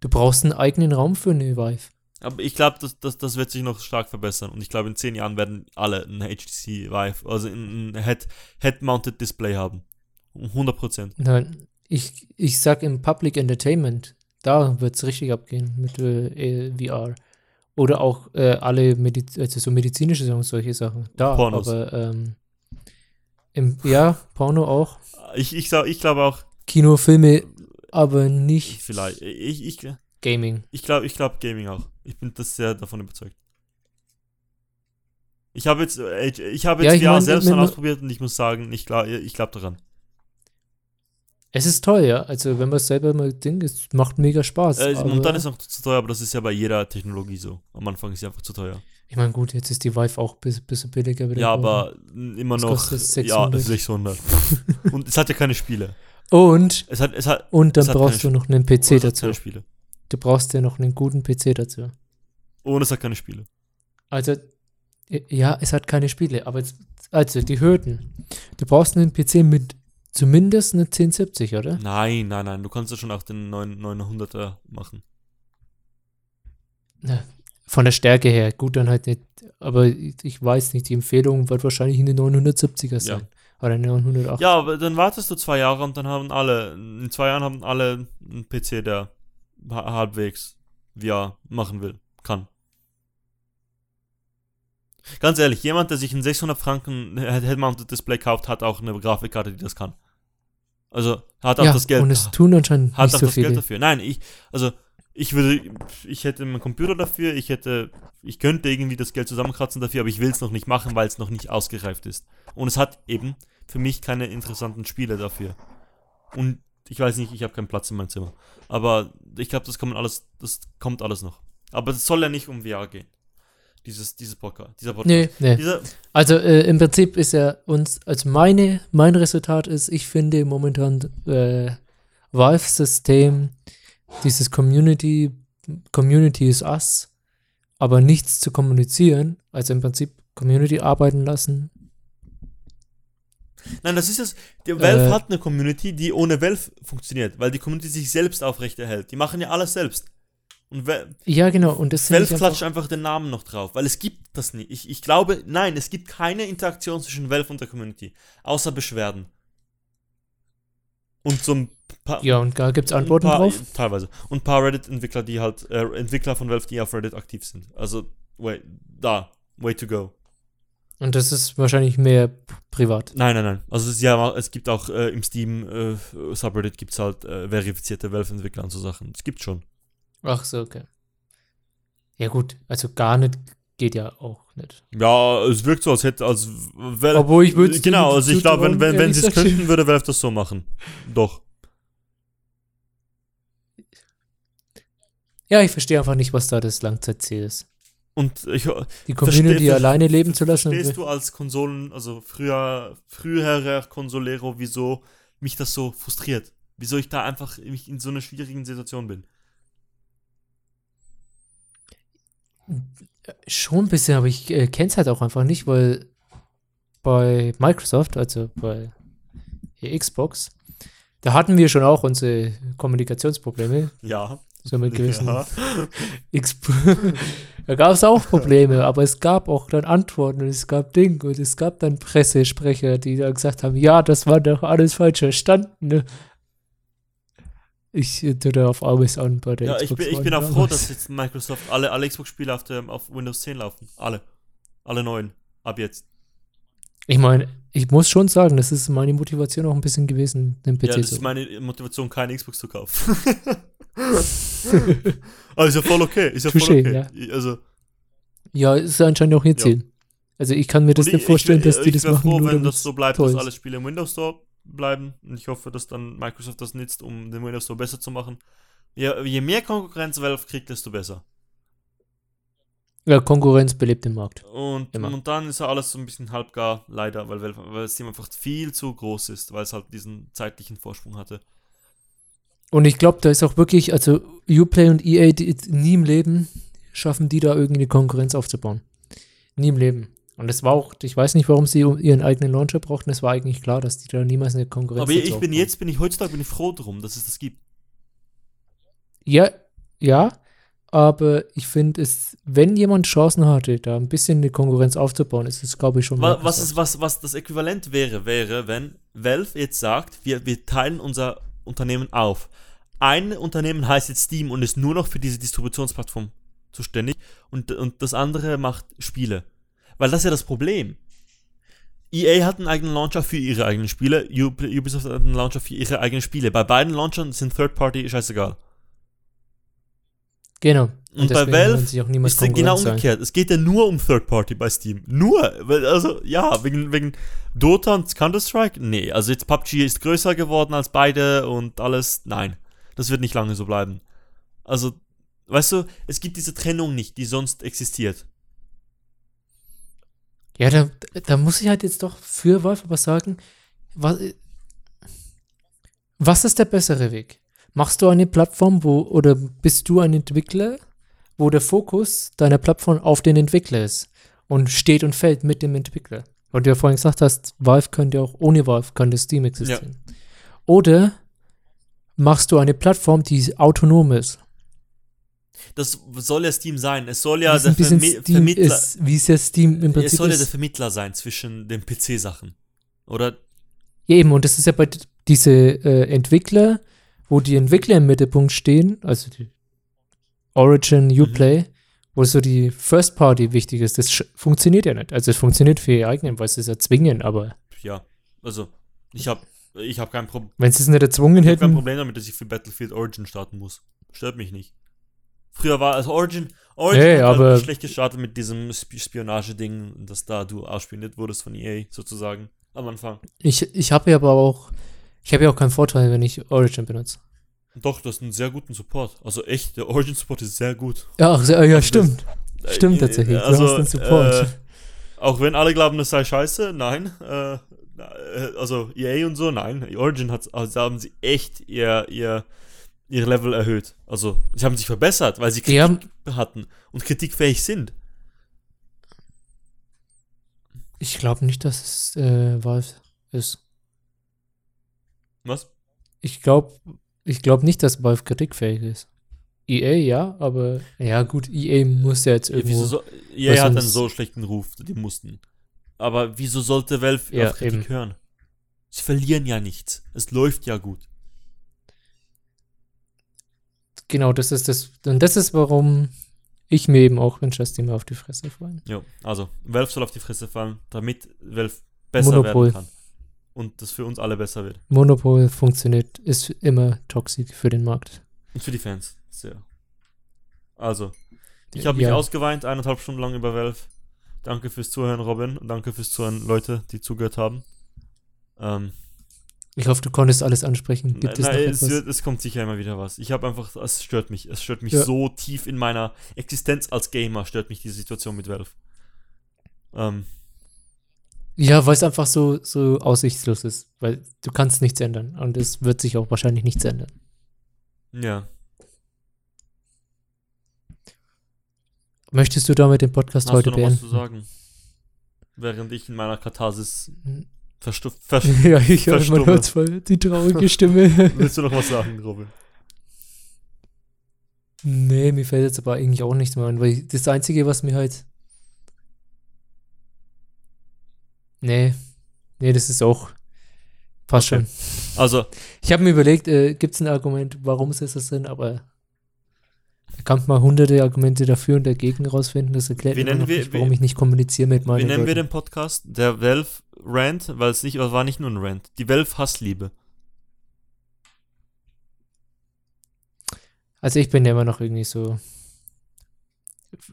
Du brauchst einen eigenen Raum für eine Vive. Aber ich glaube, das, das, das wird sich noch stark verbessern. Und ich glaube, in zehn Jahren werden alle ein HTC Vive, also ein ein Head- Head-Mounted Display haben. Um 100 Prozent. Nein, ich, ich sag im Public Entertainment, da wird's richtig abgehen mit äh, VR. Oder auch äh, alle Mediz also so medizinische Sachen, solche Sachen. Da, Pornos. aber ähm, im, ja, Porno auch. Ich, ich, sag- ich glaube auch, Kinofilme, aber nicht vielleicht, ich, ich, Gaming. ich glaube, ich glaube Gaming auch. Ich bin das sehr davon überzeugt. Ich habe jetzt, äh, ich habe Ja, jetzt ich VR mein, selbst man- ausprobiert und ich muss sagen, ich glaube ich glaub daran. Es ist toll, ja. Also wenn man es selber mal denkt, es macht mega Spaß. Äh, momentan ist es noch zu teuer, aber das ist ja bei jeder Technologie so. Am Anfang ist sie einfach zu teuer. ich meine, gut, jetzt ist die Vive auch ein bisschen, bisschen billiger. Ja, aber immer noch. kostet es? Ja, 600? 600. und es hat ja keine Spiele. Und, Es hat, es hat, und dann brauchst du noch einen PC hat dazu. keine Spiele. Du brauchst ja noch einen guten PC dazu. Und es hat keine Spiele. Also, ja, es hat keine Spiele, aber jetzt, also die Hürden. Du brauchst einen PC mit zumindest einer 1070, oder? Nein, nein, nein. Du kannst ja schon auch den 9, 900er machen. Von der Stärke her, gut, dann halt nicht. Aber ich weiß nicht, die Empfehlung wird wahrscheinlich eine 970er sein. Oder eine 908. Ja, aber dann wartest du zwei Jahre und dann haben alle, in zwei Jahren haben alle einen PC, der ha- halbwegs VR machen will, kann. Ganz ehrlich, jemand, der sich ein 600 Franken Head-Mounted Display kauft, hat auch eine Grafikkarte, die das kann. Also hat auch ja, das Geld. und es tun anscheinend hat nicht auch so das Geld viele. dafür. Nein, ich, also ich würde, ich hätte meinen Computer dafür, ich hätte, ich könnte irgendwie das Geld zusammenkratzen dafür, aber ich will es noch nicht machen, weil es noch nicht ausgereift ist. Und es hat eben für mich keine interessanten Spiele dafür. Und ich weiß nicht, ich habe keinen Platz in meinem Zimmer. Aber ich glaube, das kommt alles, das kommt alles noch. Aber es soll ja nicht um VR gehen. Dieses, dieses Podcast, dieser Podcast. Nee, nee. Dieser, Also äh, im Prinzip ist ja uns, also meine, mein Resultat ist, ich finde momentan äh, Valve-System, dieses Community, Community is us, aber nichts zu kommunizieren, also im Prinzip Community arbeiten lassen. Nein, das ist es. Die Valve Äh. hat eine Community, die ohne Valve funktioniert, weil die Community sich selbst aufrechterhält. Die machen ja alles selbst. Und Val- Ja, genau, und das Valve klatscht einfach, einfach den Namen noch drauf, weil es gibt das nicht. Ich, ich glaube, nein, es gibt keine Interaktion zwischen Valve und der Community, außer Beschwerden. Und so ein paar, ja, und da gibt es Antworten paar, drauf. Teilweise. Und ein paar Reddit-Entwickler, die halt, äh, Entwickler von Valve, die auf Reddit aktiv sind. Also, way, da, way to go. Und das ist wahrscheinlich mehr privat. Nein, nein, nein. Also es, ja, es gibt auch äh, im Steam äh, Subreddit gibt es halt äh, verifizierte Valve-Entwickler und so Sachen. Es gibt schon. Ach so, okay. Ja gut, also gar nicht geht ja auch nicht. Ja, es wirkt so, als hätte, als Valve. Obwohl ich würde Genau, also ich glaube, wenn, wenn, wenn sie es könnten. würde Valve das so machen. Doch. Ja, ich verstehe einfach nicht, was da das Langzeitziel ist. Und ich, Die Community Versteh- alleine leben zu lassen. verstehst du als Konsolen, also früher, früherer Konsolero, wieso mich das so frustriert? Wieso ich da einfach mich in so einer schwierigen Situation bin? Schon ein bisschen, aber ich äh, kenne es halt auch einfach nicht, weil bei Microsoft, also bei Xbox, Da hatten wir schon auch unsere Kommunikationsprobleme, Ja. so mit gewissen Ja. Da gab es auch Probleme, aber es gab auch dann Antworten und es gab Ding und es gab dann Pressesprecher, die dann gesagt haben, ja, das war doch alles falsch verstanden. Ne? Ich äh, tue da auf alles an bei der Ja, ich Xbox bin, ich One bin auch froh, damals. dass jetzt Microsoft alle, alle Xbox-Spiele auf, dem- auf Windows 10 laufen. Alle. Alle neuen. Ab jetzt. Ich meine, ich muss schon sagen, das ist meine Motivation auch ein bisschen gewesen, den PC Ja, das zu ist meine Motivation, keine Xbox zu kaufen. Aber ist ja voll okay. Ist ja voll Touché, okay. Also, Ja, ist anscheinend auch ihr Ja. Ziel. Also ich kann mir das und nicht vorstellen, wär- dass die das machen. froh, nur wenn damit's das so bleibt, toll dass alle Spiele im Windows Store bleiben. Und ich hoffe, dass dann Microsoft das nutzt, um den Windows Store besser zu machen. Ja, je mehr Konkurrenz Valve kriegt, desto besser. Ja, Konkurrenz belebt den Markt. Und, Immer. dann ist ja alles so ein bisschen halbgar, leider, weil, Valve- weil es ihm einfach viel zu groß ist, weil es halt diesen zeitlichen Vorsprung hatte. Und ich glaube, da ist auch wirklich, also Uplay und EA, die, nie im Leben schaffen die da irgendwie Konkurrenz aufzubauen. Nie im Leben. Und es war auch, ich weiß nicht, warum sie ihren eigenen Launcher brauchten. Es war eigentlich klar, dass die da niemals eine Konkurrenz Aber ich bin jetzt, bin ich heutzutage bin ich froh drum, dass es das gibt. Ja, ja, aber ich finde es, wenn jemand Chancen hatte, da ein bisschen eine Konkurrenz aufzubauen, ist es, glaube ich, schon. Was, ist, was, was das Äquivalent wäre, wäre, wenn Valve jetzt sagt, wir, wir teilen unser Unternehmen auf. Ein Unternehmen heißt jetzt Steam und ist nur noch für diese Distributionsplattform zuständig und, und das andere macht Spiele. Weil das ist ja das Problem. EA hat einen eigenen Launcher für ihre eigenen Spiele, Ub- Ubisoft hat einen Launcher für ihre eigenen Spiele. Bei beiden Launchern sind Third Party scheißegal. Genau. Und bei deswegen Valve ist ja genau umgekehrt. Es geht ja nur um Third Party bei Steam. Nur. Also, ja, wegen, wegen Dota und Counter-Strike? Nee. Also, jetzt PUBG ist größer geworden als beide und alles. Nein. Das wird nicht lange so bleiben. Also, weißt du, es gibt diese Trennung nicht, die sonst existiert. Ja, da, da muss ich halt jetzt doch für Valve was sagen. Was, was ist der bessere Weg? Machst du eine Plattform, wo, oder bist du ein Entwickler, wo der Fokus deiner Plattform auf den Entwickler ist und steht und fällt mit dem Entwickler? Weil du ja vorhin gesagt hast, Valve könnte auch ohne Valve könnte Steam existieren. Oder machst du eine Plattform, die autonom ist? Das soll ja Steam sein. Es soll ja es der Vermi Vermittler. ist, wie es ja Steam im es Prinzip soll ja der ist. Vermittler sein zwischen den PC-Sachen. Oder? Ja, eben, und das ist ja bei diese äh, Entwickler, wo die Entwickler im Mittelpunkt stehen, also die Origin, Uplay, wo so die First Party wichtig ist, das funktioniert ja nicht. Also es funktioniert für ihr eigenen, weil sie es erzwingen, aber Ja. Also, ich habe ich hab kein Problem. wenn sie es nicht erzwungen Ich habe kein hätten, Problem damit, dass ich für Battlefield Origin starten muss. Stört mich nicht. Früher war also Origin, Origin Nee, hat aber- halt schlecht gestartet mit diesem Sp Spionage-Ding, dass da du ausspioniert wurdest von EA sozusagen am Anfang. ich, ich habe ja aber auch, ich habe ja auch keinen Vorteil, wenn ich Origin benutze. Doch, du hast einen sehr guten Support. Also echt, der Origin-Support ist sehr gut. Ja, ach, ja, ja stimmt. Äh, Stimmt äh, tatsächlich. Du Also, hast den Support. Äh, auch wenn alle glauben, das sei scheiße, nein. Äh, äh, also EA und so, nein. Origin hat, also haben sie echt ihr, ihr, ihr Level erhöht. Also sie haben sich verbessert, weil sie Die haben- Kritik hatten und kritikfähig sind. Ich glaube nicht, dass es äh, Valve ist. Was? Ich glaube ich glaub nicht, dass Valve kritikfähig ist. EA, ja, aber ja gut, EA muss ja jetzt irgendwo. wieso so, EA hat einen so schlechten Ruf, die mussten. Aber wieso sollte Valve Ja, auf Kritik eben. hören? Sie verlieren ja nichts. Es läuft ja gut. Genau, das ist das. Und das ist, warum ich mir eben auch wünsche, dass die mir auf die Fresse fallen. Ja, also Valve soll auf die Fresse fallen, damit Valve besser Monopol. werden kann. Und das für uns alle besser wird. Monopol funktioniert, ist immer toxisch für den Markt. Und für die Fans. Sehr. Also, ich habe mich Ja. ausgeweint, eineinhalb Stunden lang über Valve. Danke fürs Zuhören, Robin. Und danke fürs Zuhören, Leute, die zugehört haben. Ähm, Ich hoffe, du konntest alles ansprechen. Gibt es noch nein, es, wird, es kommt sicher immer wieder was. Ich habe einfach, es stört mich. Es stört mich Ja. so tief in meiner Existenz als Gamer, stört mich diese Situation mit Valve. Ähm, Ja, weil es einfach so, so aussichtslos ist. Weil du kannst nichts ändern. Und es wird sich auch wahrscheinlich nichts ändern. ja. Möchtest du damit den Podcast Hast heute du noch was zu beenden? sagen? Während ich in meiner Katharsis Verstu ver ja, ich höre, man hört voll die traurige Stimme. Willst du noch was sagen, Robin? nee, mir fällt jetzt aber eigentlich auch nichts mehr an, weil ich- das Einzige, was mir halt. Nee. Nee, das ist auch. Passt Okay. schon. Also, Ich habe mir überlegt, äh, gibt es ein Argument, warum sie das sind, aber da kann man hunderte Argumente dafür und dagegen rausfinden. Das erklärt Wie nennen noch wir- nicht, wie- warum ich nicht kommuniziere mit wie meinen nennen wir Leuten. den Podcast? Der Valve Rant, weil es nicht, war nicht nur ein Rant. Die Valve Hassliebe. Also ich bin ja immer noch irgendwie so.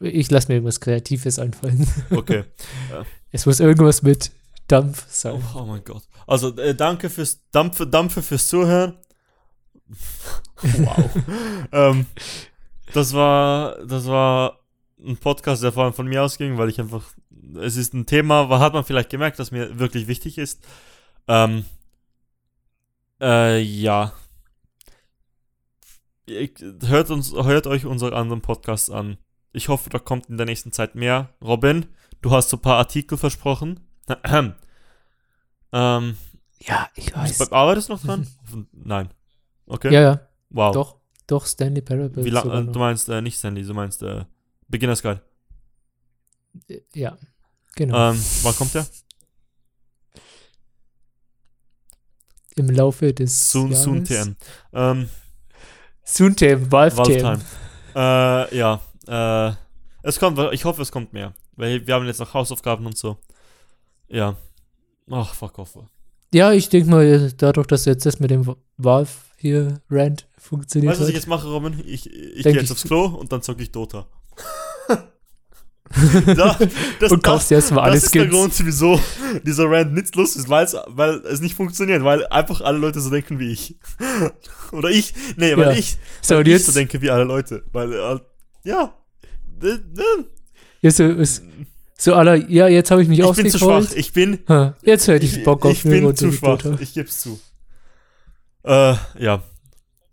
Ich lasse mir irgendwas Kreatives einfallen. Okay. Es muss irgendwas mit Dampf oh, sein. oh mein Gott. Also, äh, danke fürs Dampfe, Dampfe fürs Zuhören. Wow. ähm, das war, das war ein Podcast, der vor allem von mir ausging, weil ich einfach, es ist ein Thema, hat man vielleicht gemerkt, das mir wirklich wichtig ist. Ähm, äh, ja. Hört uns, hört euch unsere anderen Podcasts an. Ich hoffe, da kommt in der nächsten Zeit mehr. Robin, du hast so ein paar Artikel versprochen. ähm, Ja, ich weiß. arbeitest du noch dran? Nein. Okay. Ja, ja, Wow. doch. Doch, Stanley Parable. Wie lang, äh, du meinst äh, nicht Stanley, du meinst äh, Beginner's Guide. Ja, genau. Ähm, wann kommt der? Im Laufe des Soon, Jahres. soon TM. Ähm, Soon TM, Valve Valve TM. Äh, ja. Äh, es kommt, ich hoffe, es kommt mehr. Weil wir haben jetzt noch Hausaufgaben und so. Ja. Ach, fuck off. Ja, ich denke mal, dadurch, dass jetzt das mit dem Valve hier Rant funktioniert Weißt du, was ich jetzt mache, Robin? Ich, ich gehe jetzt aufs Klo und dann zocke ich Dota. da, das, und kaufst dir erstmal alle das ist der Skins. Grund, wieso dieser Rant nutzlos ist, weil es nicht funktioniert, weil einfach alle Leute so denken wie ich. Oder ich, nee, weil Ja. ich, So, weil ich so denke wie alle Leute. Weil, äh, ja. Äh, äh, jetzt ist, so aller, ja, jetzt habe ich mich Ich bin zu schwach. Ich bin, Ha, Jetzt hätte ich ich, Bock auf ich bin zu schwach. Ich geb's zu. Äh, ja.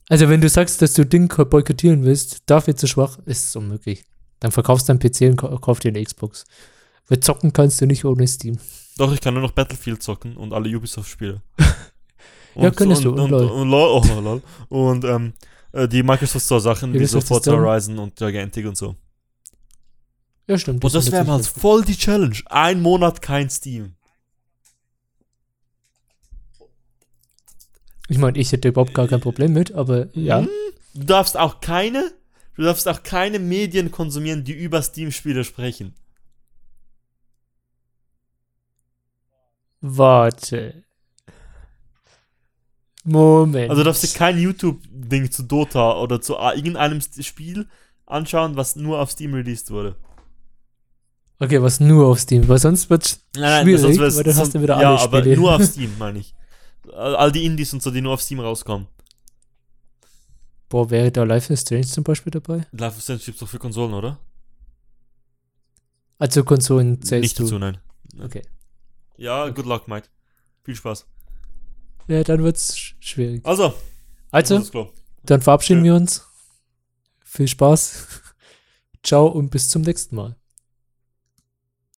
Also, wenn du sagst, dass du Ding boykottieren willst, dafür zu schwach, ist es unmöglich. Dann verkaufst du deinen PC und kau- kauf dir eine Xbox. Weil zocken kannst du nicht ohne Steam. Doch, ich kann nur noch Battlefield zocken und alle Ubisoft-Spiele. Ja, Und- könntest du, Und, und und, LOL. und. Oh, lol. Und ähm, äh, die Microsoft Store-Sachen wie Forza. Horizon und Gigantic und so. Ja, stimmt. Und das wäre mal voll die Challenge. Ein Monat kein Steam. Ich meine, ich hätte überhaupt gar kein Problem mit, aber ja. Hm? Du darfst auch keine, du darfst auch keine Medien konsumieren, die über Steam-Spiele sprechen. Warte. Moment. Also darfst du kein YouTube-Ding zu Dota oder zu irgendeinem Spiel anschauen, was nur auf Steam released wurde. Okay, was nur auf Steam, weil sonst wird schwierig, wär's- weil dann hast du wieder ja, alle aber Spiele. nur auf Steam, meine ich. All die Indies und so, die nur auf Steam rauskommen. Boah, wäre da Life is Strange zum Beispiel dabei? Life is Strange gibt's doch für Konsolen, oder? Also Konsolen zählst Nicht du. dazu, nein. Okay. Ja, good luck, Mike. Viel Spaß. Ja, dann wird's sch schwierig. Also, Also, dann verabschieden Tschö. wir uns. Viel Spaß. Ciao und bis zum nächsten Mal.